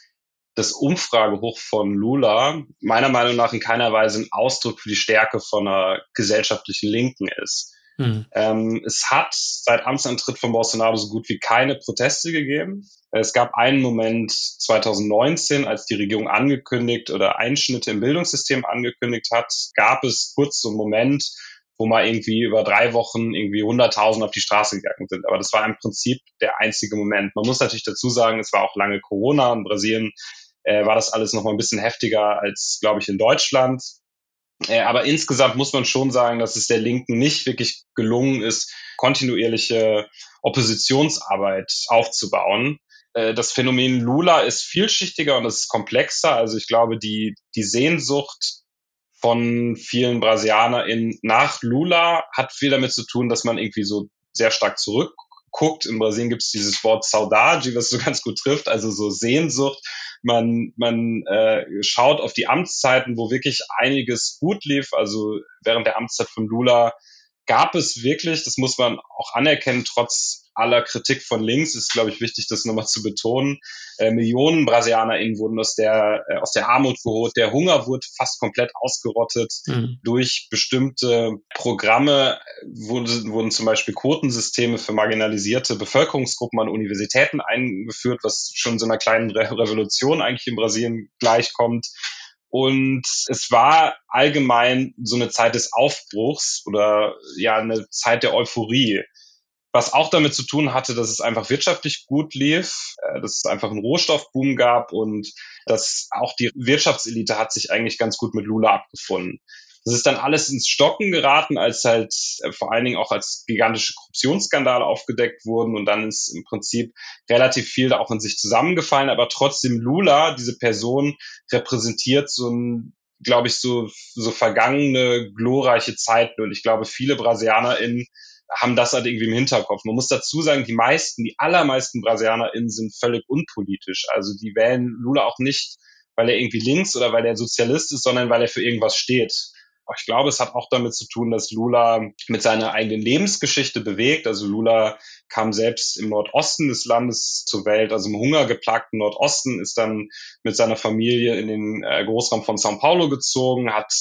das Umfragehoch von Lula meiner Meinung nach in keiner Weise ein Ausdruck für die Stärke von einer gesellschaftlichen Linken ist. Mhm. Ähm, es hat seit Amtsantritt von Bolsonaro so gut wie keine Proteste gegeben. Es gab einen Moment 2019, als die Regierung angekündigt oder Einschnitte im Bildungssystem angekündigt hat, gab es kurz so einen Moment, wo mal irgendwie über drei Wochen irgendwie 100.000 auf die Straße gegangen sind. Aber das war im Prinzip der einzige Moment. Man muss natürlich dazu sagen, es war auch lange Corona. In Brasilien äh, war das alles noch mal ein bisschen heftiger als, glaube ich, in Deutschland. Äh, aber insgesamt muss man schon sagen, dass es der Linken nicht wirklich gelungen ist, kontinuierliche Oppositionsarbeit aufzubauen. äh, das Phänomen Lula ist vielschichtiger und es ist komplexer. Also ich glaube, die, die Sehnsucht von vielen BrasilianerInnen nach Lula hat viel damit zu tun, dass man irgendwie so sehr stark zurückguckt. In Brasilien gibt es dieses Wort Saudade, was so ganz gut trifft, also so Sehnsucht. Man, man äh, schaut auf die Amtszeiten, wo wirklich einiges gut lief. Also während der Amtszeit von Lula gab es wirklich, das muss man auch anerkennen, trotz aller Kritik von links, ist, glaube ich, wichtig, das nochmal zu betonen. Äh, Millionen BrasilianerInnen wurden aus der, äh, aus der Armut geholt. Der Hunger wurde fast komplett ausgerottet. Mhm. Durch bestimmte Programme wurde, wurden zum Beispiel Quotensysteme für marginalisierte Bevölkerungsgruppen an Universitäten eingeführt, was schon so einer kleinen Re Revolution eigentlich in Brasilien gleichkommt. Und es war allgemein so eine Zeit des Aufbruchs oder ja eine Zeit der Euphorie was auch damit zu tun hatte, dass es einfach wirtschaftlich gut lief, äh, dass es einfach einen Rohstoffboom gab und dass auch die Wirtschaftselite hat sich eigentlich ganz gut mit Lula abgefunden. Das ist dann alles ins Stocken geraten, als halt äh, vor allen Dingen auch als gigantische Korruptionsskandale aufgedeckt wurden und dann ist im Prinzip relativ viel da auch in sich zusammengefallen, aber trotzdem Lula, diese Person, repräsentiert so ein glaube ich, so, so vergangene, glorreiche Zeiten. Und ich glaube, viele BrasilianerInnen haben das halt irgendwie im Hinterkopf. Man muss dazu sagen, die meisten, die allermeisten BrasilianerInnen sind völlig unpolitisch. Also die wählen Lula auch nicht, weil er irgendwie links oder weil er Sozialist ist, sondern weil er für irgendwas steht. Ich glaube, es hat auch damit zu tun, dass Lula mit seiner eigenen Lebensgeschichte bewegt. Also Lula kam selbst im Nordosten des Landes zur Welt, also im hungergeplagten Nordosten, ist dann mit seiner Familie in den äh, Großraum von São Paulo gezogen, hat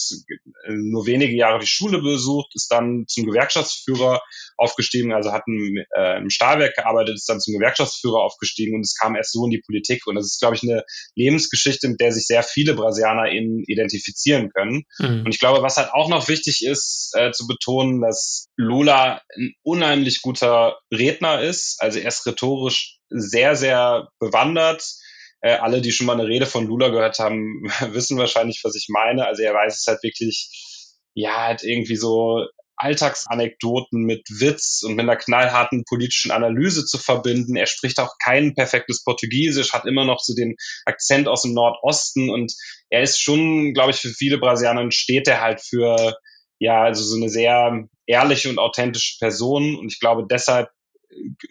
äh, nur wenige Jahre die Schule besucht, ist dann zum Gewerkschaftsführer aufgestiegen, also hat im, äh, im Stahlwerk gearbeitet, ist dann zum Gewerkschaftsführer aufgestiegen und es kam erst so in die Politik. Und das ist, glaube ich, eine Lebensgeschichte, mit der sich sehr viele Brasilianer in identifizieren können. Mhm. Und ich glaube, was halt auch noch wichtig ist, äh, zu betonen, dass Lula ein unheimlich guter Redner ist. Also er ist rhetorisch sehr, sehr bewandert. Äh, alle, die schon mal eine Rede von Lula gehört haben, <laughs> wissen wahrscheinlich, was ich meine. Also er weiß es halt wirklich, ja, halt irgendwie so Alltagsanekdoten mit Witz und mit einer knallharten politischen Analyse zu verbinden. Er spricht auch kein perfektes Portugiesisch, hat immer noch so den Akzent aus dem Nordosten und er ist schon, glaube ich, für viele Brasilianer steht er halt für ja, also so eine sehr ehrliche und authentische Person und ich glaube, deshalb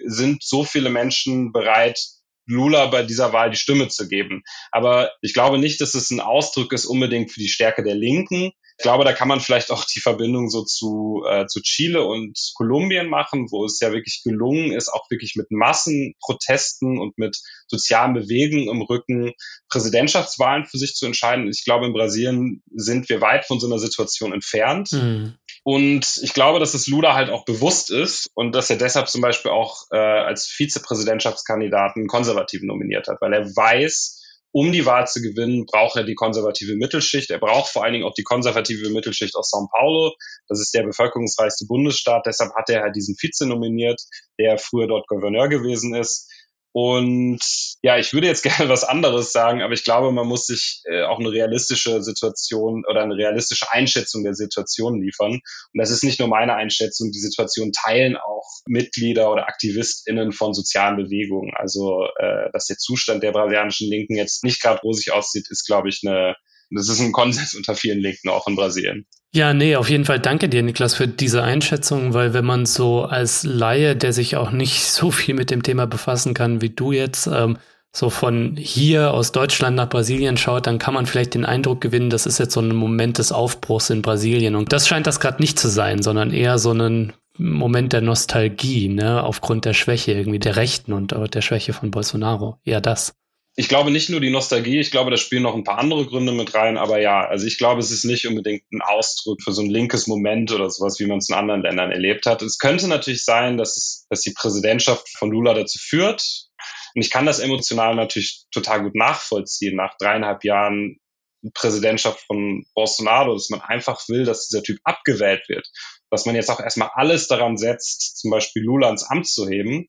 sind so viele Menschen bereit, Lula bei dieser Wahl die Stimme zu geben. Aber ich glaube nicht, dass es ein Ausdruck ist unbedingt für die Stärke der Linken, ich glaube, da kann man vielleicht auch die Verbindung so zu, äh, zu Chile und Kolumbien machen, wo es ja wirklich gelungen ist, auch wirklich mit Massenprotesten und mit sozialen Bewegungen im Rücken Präsidentschaftswahlen für sich zu entscheiden. Ich glaube, in Brasilien sind wir weit von so einer Situation entfernt. Mhm. Und ich glaube, dass es Lula halt auch bewusst ist und dass er deshalb zum Beispiel auch äh, als Vizepräsidentschaftskandidaten Konservativen nominiert hat, weil er weiß, um die Wahl zu gewinnen, braucht er die konservative Mittelschicht. Er braucht vor allen Dingen auch die konservative Mittelschicht aus São Paulo. Das ist der bevölkerungsreichste Bundesstaat. Deshalb hat er halt diesen Vize nominiert, der früher dort Gouverneur gewesen ist. Und ja, ich würde jetzt <laughs> gerne was anderes sagen, aber ich glaube, man muss sich äh, auch eine realistische Situation oder eine realistische Einschätzung der Situation liefern. Und das ist nicht nur meine Einschätzung, die Situation teilen auch Mitglieder oder AktivistInnen von sozialen Bewegungen. Also, äh, dass der Zustand der brasilianischen Linken jetzt nicht gerade rosig aussieht, ist, glaube ich, eine, das ist ein Konsens unter vielen Linken auch in Brasilien. Ja, nee, auf jeden Fall danke dir, Niklas, für diese Einschätzung, weil wenn man so als Laie, der sich auch nicht <laughs> so viel mit dem Thema befassen kann wie du jetzt, ähm, so von hier aus Deutschland nach Brasilien schaut, dann kann man vielleicht den Eindruck gewinnen, das ist jetzt so ein Moment des Aufbruchs in Brasilien. Und das scheint das gerade nicht zu sein, sondern eher so ein Moment der Nostalgie, ne, aufgrund der Schwäche irgendwie der Rechten und der Schwäche von Bolsonaro. Eher das ich glaube nicht nur die Nostalgie, ich glaube, da spielen noch ein paar andere Gründe mit rein, aber ja, also ich glaube, es ist nicht unbedingt ein Ausdruck für so ein linkes Moment oder sowas, wie man es in anderen Ländern erlebt hat. Es könnte natürlich sein, dass es, dass die Präsidentschaft von Lula dazu führt. Und ich kann das emotional natürlich total gut nachvollziehen, nach dreieinhalb Jahren Präsidentschaft von Bolsonaro, dass man einfach will, dass dieser Typ abgewählt wird. Dass man jetzt auch erstmal alles daran setzt, zum Beispiel Lula ins Amt zu heben.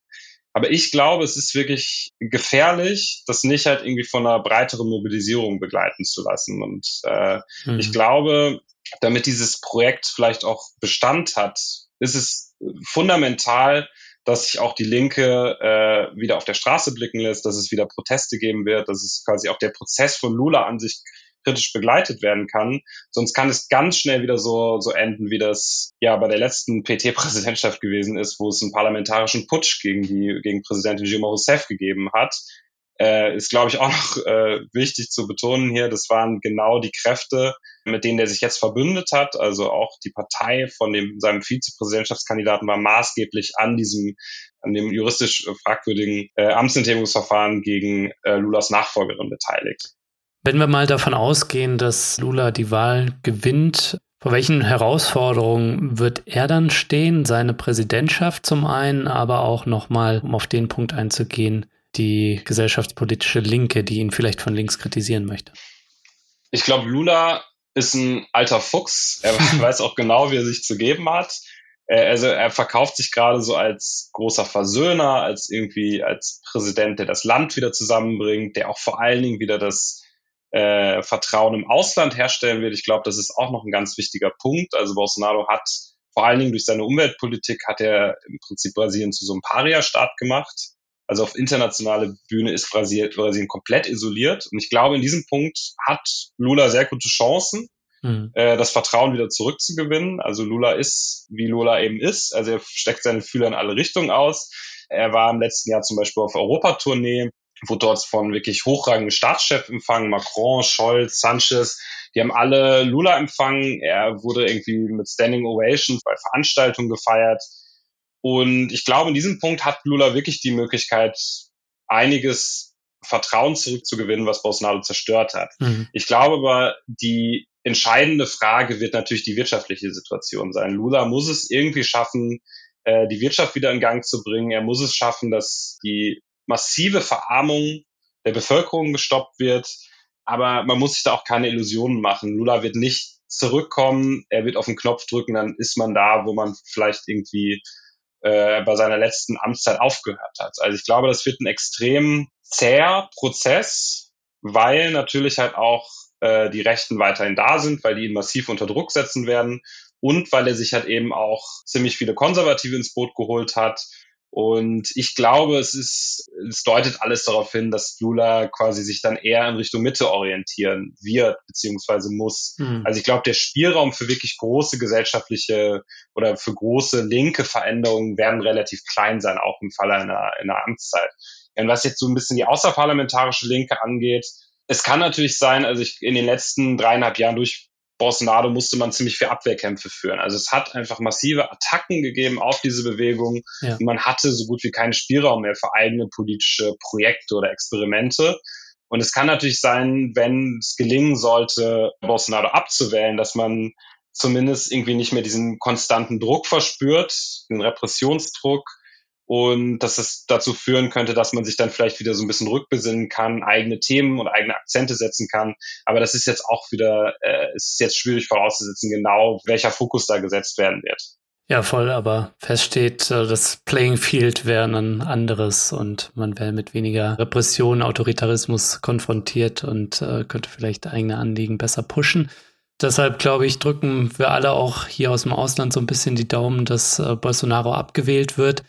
Aber ich glaube, es ist wirklich gefährlich, das nicht halt irgendwie von einer breiteren Mobilisierung begleiten zu lassen. Und äh, mhm. ich glaube, damit dieses Projekt vielleicht auch Bestand hat, ist es fundamental, dass sich auch die Linke äh, wieder auf der Straße blicken lässt, dass es wieder Proteste geben wird, dass es quasi auch der Prozess von Lula an sich kritisch begleitet werden kann. Sonst kann es ganz schnell wieder so, so enden, wie das ja bei der letzten PT-Präsidentschaft gewesen ist, wo es einen parlamentarischen Putsch gegen die, gegen Präsidentin Dilma Rousseff gegeben hat. Äh, ist, glaube ich, auch noch äh, wichtig zu betonen hier. Das waren genau die Kräfte, mit denen er sich jetzt verbündet hat. Also auch die Partei von dem, seinem Vizepräsidentschaftskandidaten war maßgeblich an diesem, an dem juristisch fragwürdigen äh, Amtsenthebungsverfahren gegen äh, Lulas Nachfolgerin beteiligt. Wenn wir mal davon ausgehen, dass Lula die Wahl gewinnt, vor welchen Herausforderungen wird er dann stehen? Seine Präsidentschaft zum einen, aber auch nochmal, um auf den Punkt einzugehen, die gesellschaftspolitische Linke, die ihn vielleicht von links kritisieren möchte. Ich glaube, Lula ist ein alter Fuchs. Er <laughs> weiß auch genau, wie er sich zu geben hat. Also er verkauft sich gerade so als großer Versöhner, als irgendwie als Präsident, der das Land wieder zusammenbringt, der auch vor allen Dingen wieder das äh, Vertrauen im Ausland herstellen wird. Ich glaube, das ist auch noch ein ganz wichtiger Punkt. Also Bolsonaro hat vor allen Dingen durch seine Umweltpolitik hat er im Prinzip Brasilien zu so einem Paria-Staat gemacht. Also auf internationale Bühne ist Brasilien, Brasilien komplett isoliert. Und ich glaube, in diesem Punkt hat Lula sehr gute Chancen, mhm. äh, das Vertrauen wieder zurückzugewinnen. Also Lula ist, wie Lula eben ist. Also er steckt seine Fühler in alle Richtungen aus. Er war im letzten Jahr zum Beispiel auf Europatournee wurde dort von wirklich hochrangigen Staatschefs empfangen, Macron, Scholz, Sanchez, die haben alle Lula empfangen. Er wurde irgendwie mit Standing Ovations bei Veranstaltungen gefeiert. Und ich glaube, in diesem Punkt hat Lula wirklich die Möglichkeit, einiges Vertrauen zurückzugewinnen, was Bolsonaro zerstört hat. Mhm. Ich glaube aber, die entscheidende Frage wird natürlich die wirtschaftliche Situation sein. Lula muss es irgendwie schaffen, äh, die Wirtschaft wieder in Gang zu bringen. Er muss es schaffen, dass die massive Verarmung der Bevölkerung gestoppt wird. Aber man muss sich da auch keine Illusionen machen. Lula wird nicht zurückkommen. Er wird auf den Knopf drücken, dann ist man da, wo man vielleicht irgendwie äh, bei seiner letzten Amtszeit aufgehört hat. Also ich glaube, das wird ein extrem zäher Prozess, weil natürlich halt auch äh, die Rechten weiterhin da sind, weil die ihn massiv unter Druck setzen werden und weil er sich halt eben auch ziemlich viele Konservative ins Boot geholt hat und ich glaube, es ist, es deutet alles darauf hin, dass Lula quasi sich dann eher in Richtung Mitte orientieren wird, beziehungsweise muss. Mhm. Also ich glaube, der Spielraum für wirklich große gesellschaftliche oder für große linke Veränderungen werden relativ klein sein, auch im Falle einer, einer Amtszeit. Und was jetzt so ein bisschen die außerparlamentarische Linke angeht, es kann natürlich sein, also ich in den letzten dreieinhalb Jahren durch Bolsonaro musste man ziemlich viel Abwehrkämpfe führen. Also es hat einfach massive Attacken gegeben auf diese Bewegung. Ja. Man hatte so gut wie keinen Spielraum mehr für eigene politische Projekte oder Experimente. Und es kann natürlich sein, wenn es gelingen sollte, Bolsonaro abzuwählen, dass man zumindest irgendwie nicht mehr diesen konstanten Druck verspürt, den Repressionsdruck, und dass es dazu führen könnte, dass man sich dann vielleicht wieder so ein bisschen rückbesinnen kann, eigene Themen und eigene Akzente setzen kann. Aber das ist jetzt auch wieder, äh, es ist jetzt schwierig vorauszusetzen, genau welcher Fokus da gesetzt werden wird. Ja, voll, aber feststeht, äh, das Playing Field wäre ein anderes und man wäre mit weniger Repression, Autoritarismus konfrontiert und äh, könnte vielleicht eigene Anliegen besser pushen. Deshalb glaube ich, drücken wir alle auch hier aus dem Ausland so ein bisschen die Daumen, dass äh, Bolsonaro abgewählt wird.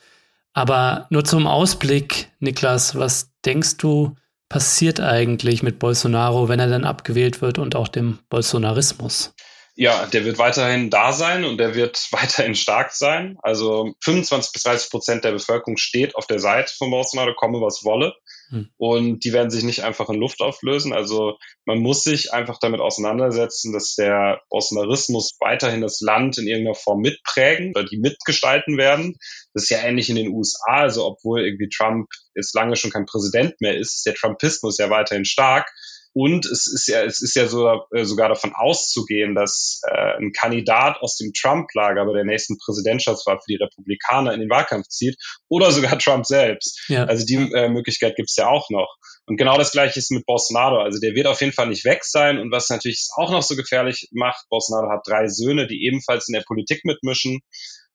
Aber nur zum Ausblick, Niklas, was denkst du, passiert eigentlich mit Bolsonaro, wenn er dann abgewählt wird und auch dem Bolsonarismus? Ja, der wird weiterhin da sein und der wird <laughs> weiterhin stark sein. Also 25 bis 30 Prozent der Bevölkerung steht auf der Seite von Bolsonaro, komme was wolle. Hm. Und die werden sich nicht einfach in Luft auflösen. Also man muss sich einfach damit auseinandersetzen, dass der Bolsonarismus weiterhin das Land in irgendeiner Form mitprägen oder die mitgestalten werden. Das ist ja ähnlich in den USA. Also obwohl irgendwie Trump jetzt lange schon kein Präsident mehr ist, ist der Trumpismus ja weiterhin stark. Und es ist ja, es ist ja so, äh, sogar davon auszugehen, dass äh, ein Kandidat aus dem Trump-Lager bei der nächsten Präsidentschaftswahl für die Republikaner in den Wahlkampf zieht oder sogar <laughs> Trump selbst. Ja. Also die äh, Möglichkeit gibt es ja auch noch. Und genau das gleiche ist mit Bolsonaro. Also der wird auf jeden Fall nicht weg sein. Und was natürlich auch noch so gefährlich macht, Bolsonaro hat drei Söhne, die ebenfalls in der Politik mitmischen.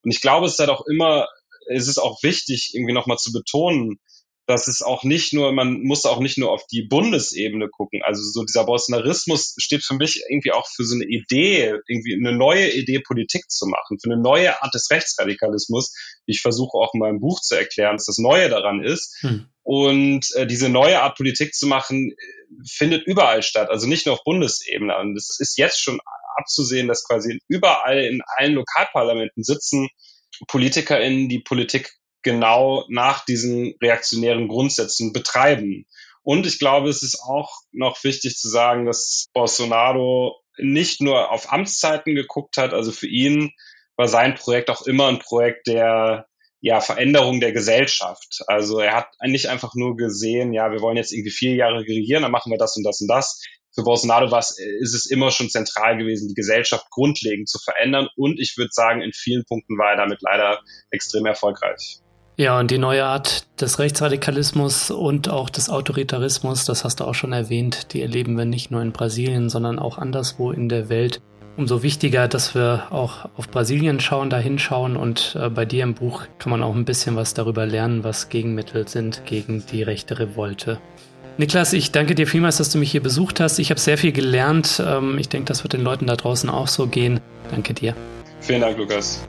Und ich glaube, es ist halt auch immer, es ist auch wichtig, irgendwie nochmal zu betonen, dass es auch nicht nur, man muss auch nicht nur auf die Bundesebene gucken. Also so dieser Bolsonarismus steht für mich irgendwie auch für so eine Idee, irgendwie eine neue Idee, Politik zu machen, für eine neue Art des Rechtsradikalismus. Ich versuche auch in meinem Buch zu erklären, dass das Neue daran ist. Hm. Und äh, diese neue Art Politik zu machen, findet überall statt, also nicht nur auf Bundesebene. Und es ist jetzt schon abzusehen, dass quasi überall in allen Lokalparlamenten sitzen PolitikerInnen, die Politik genau nach diesen reaktionären Grundsätzen betreiben. Und ich glaube, es ist auch noch wichtig zu sagen, dass Bolsonaro nicht nur auf Amtszeiten geguckt hat, also für ihn war sein Projekt auch immer ein Projekt der ja, Veränderung der Gesellschaft. Also er hat nicht einfach nur gesehen, ja, wir wollen jetzt irgendwie vier Jahre regieren, dann machen wir das und das und das. Für Bolsonaro war es, ist es immer schon zentral gewesen, die Gesellschaft grundlegend zu verändern. Und ich würde sagen, in vielen Punkten war er damit leider extrem erfolgreich. Ja, und die neue Art des Rechtsradikalismus und auch des Autoritarismus, das hast du auch schon erwähnt, die erleben wir nicht nur in Brasilien, sondern auch anderswo in der Welt. Umso wichtiger, dass wir auch auf Brasilien schauen, da hinschauen und äh, bei dir im Buch kann man auch ein bisschen was darüber lernen, was Gegenmittel sind gegen die rechte Revolte. Niklas, ich danke dir vielmals, dass du mich hier besucht hast. Ich habe sehr viel gelernt. Ähm, ich denke, das wird den Leuten da draußen auch so gehen. Danke dir. Vielen Dank, Lukas.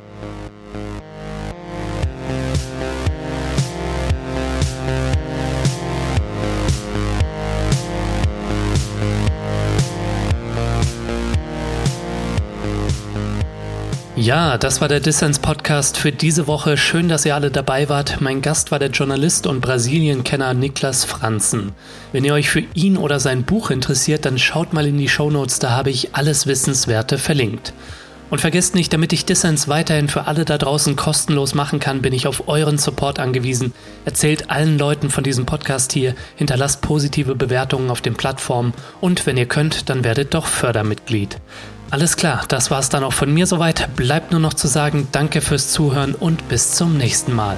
Ja, das war der Dissens-Podcast für diese Woche. Schön, dass ihr alle dabei wart. Mein Gast war der Journalist und Brasilien-Kenner Niklas Franzen. Wenn ihr euch für ihn oder sein Buch interessiert, dann schaut mal in die Shownotes, da habe ich alles Wissenswerte verlinkt. Und vergesst nicht, damit ich Dissens weiterhin für alle da draußen kostenlos machen kann, bin ich auf euren Support angewiesen. Erzählt allen Leuten von diesem Podcast hier, hinterlasst positive Bewertungen auf den Plattformen und wenn ihr könnt, dann werdet doch Fördermitglied. Alles klar, das war's dann auch von mir soweit. Bleibt nur noch zu sagen, danke fürs Zuhören und bis zum nächsten Mal.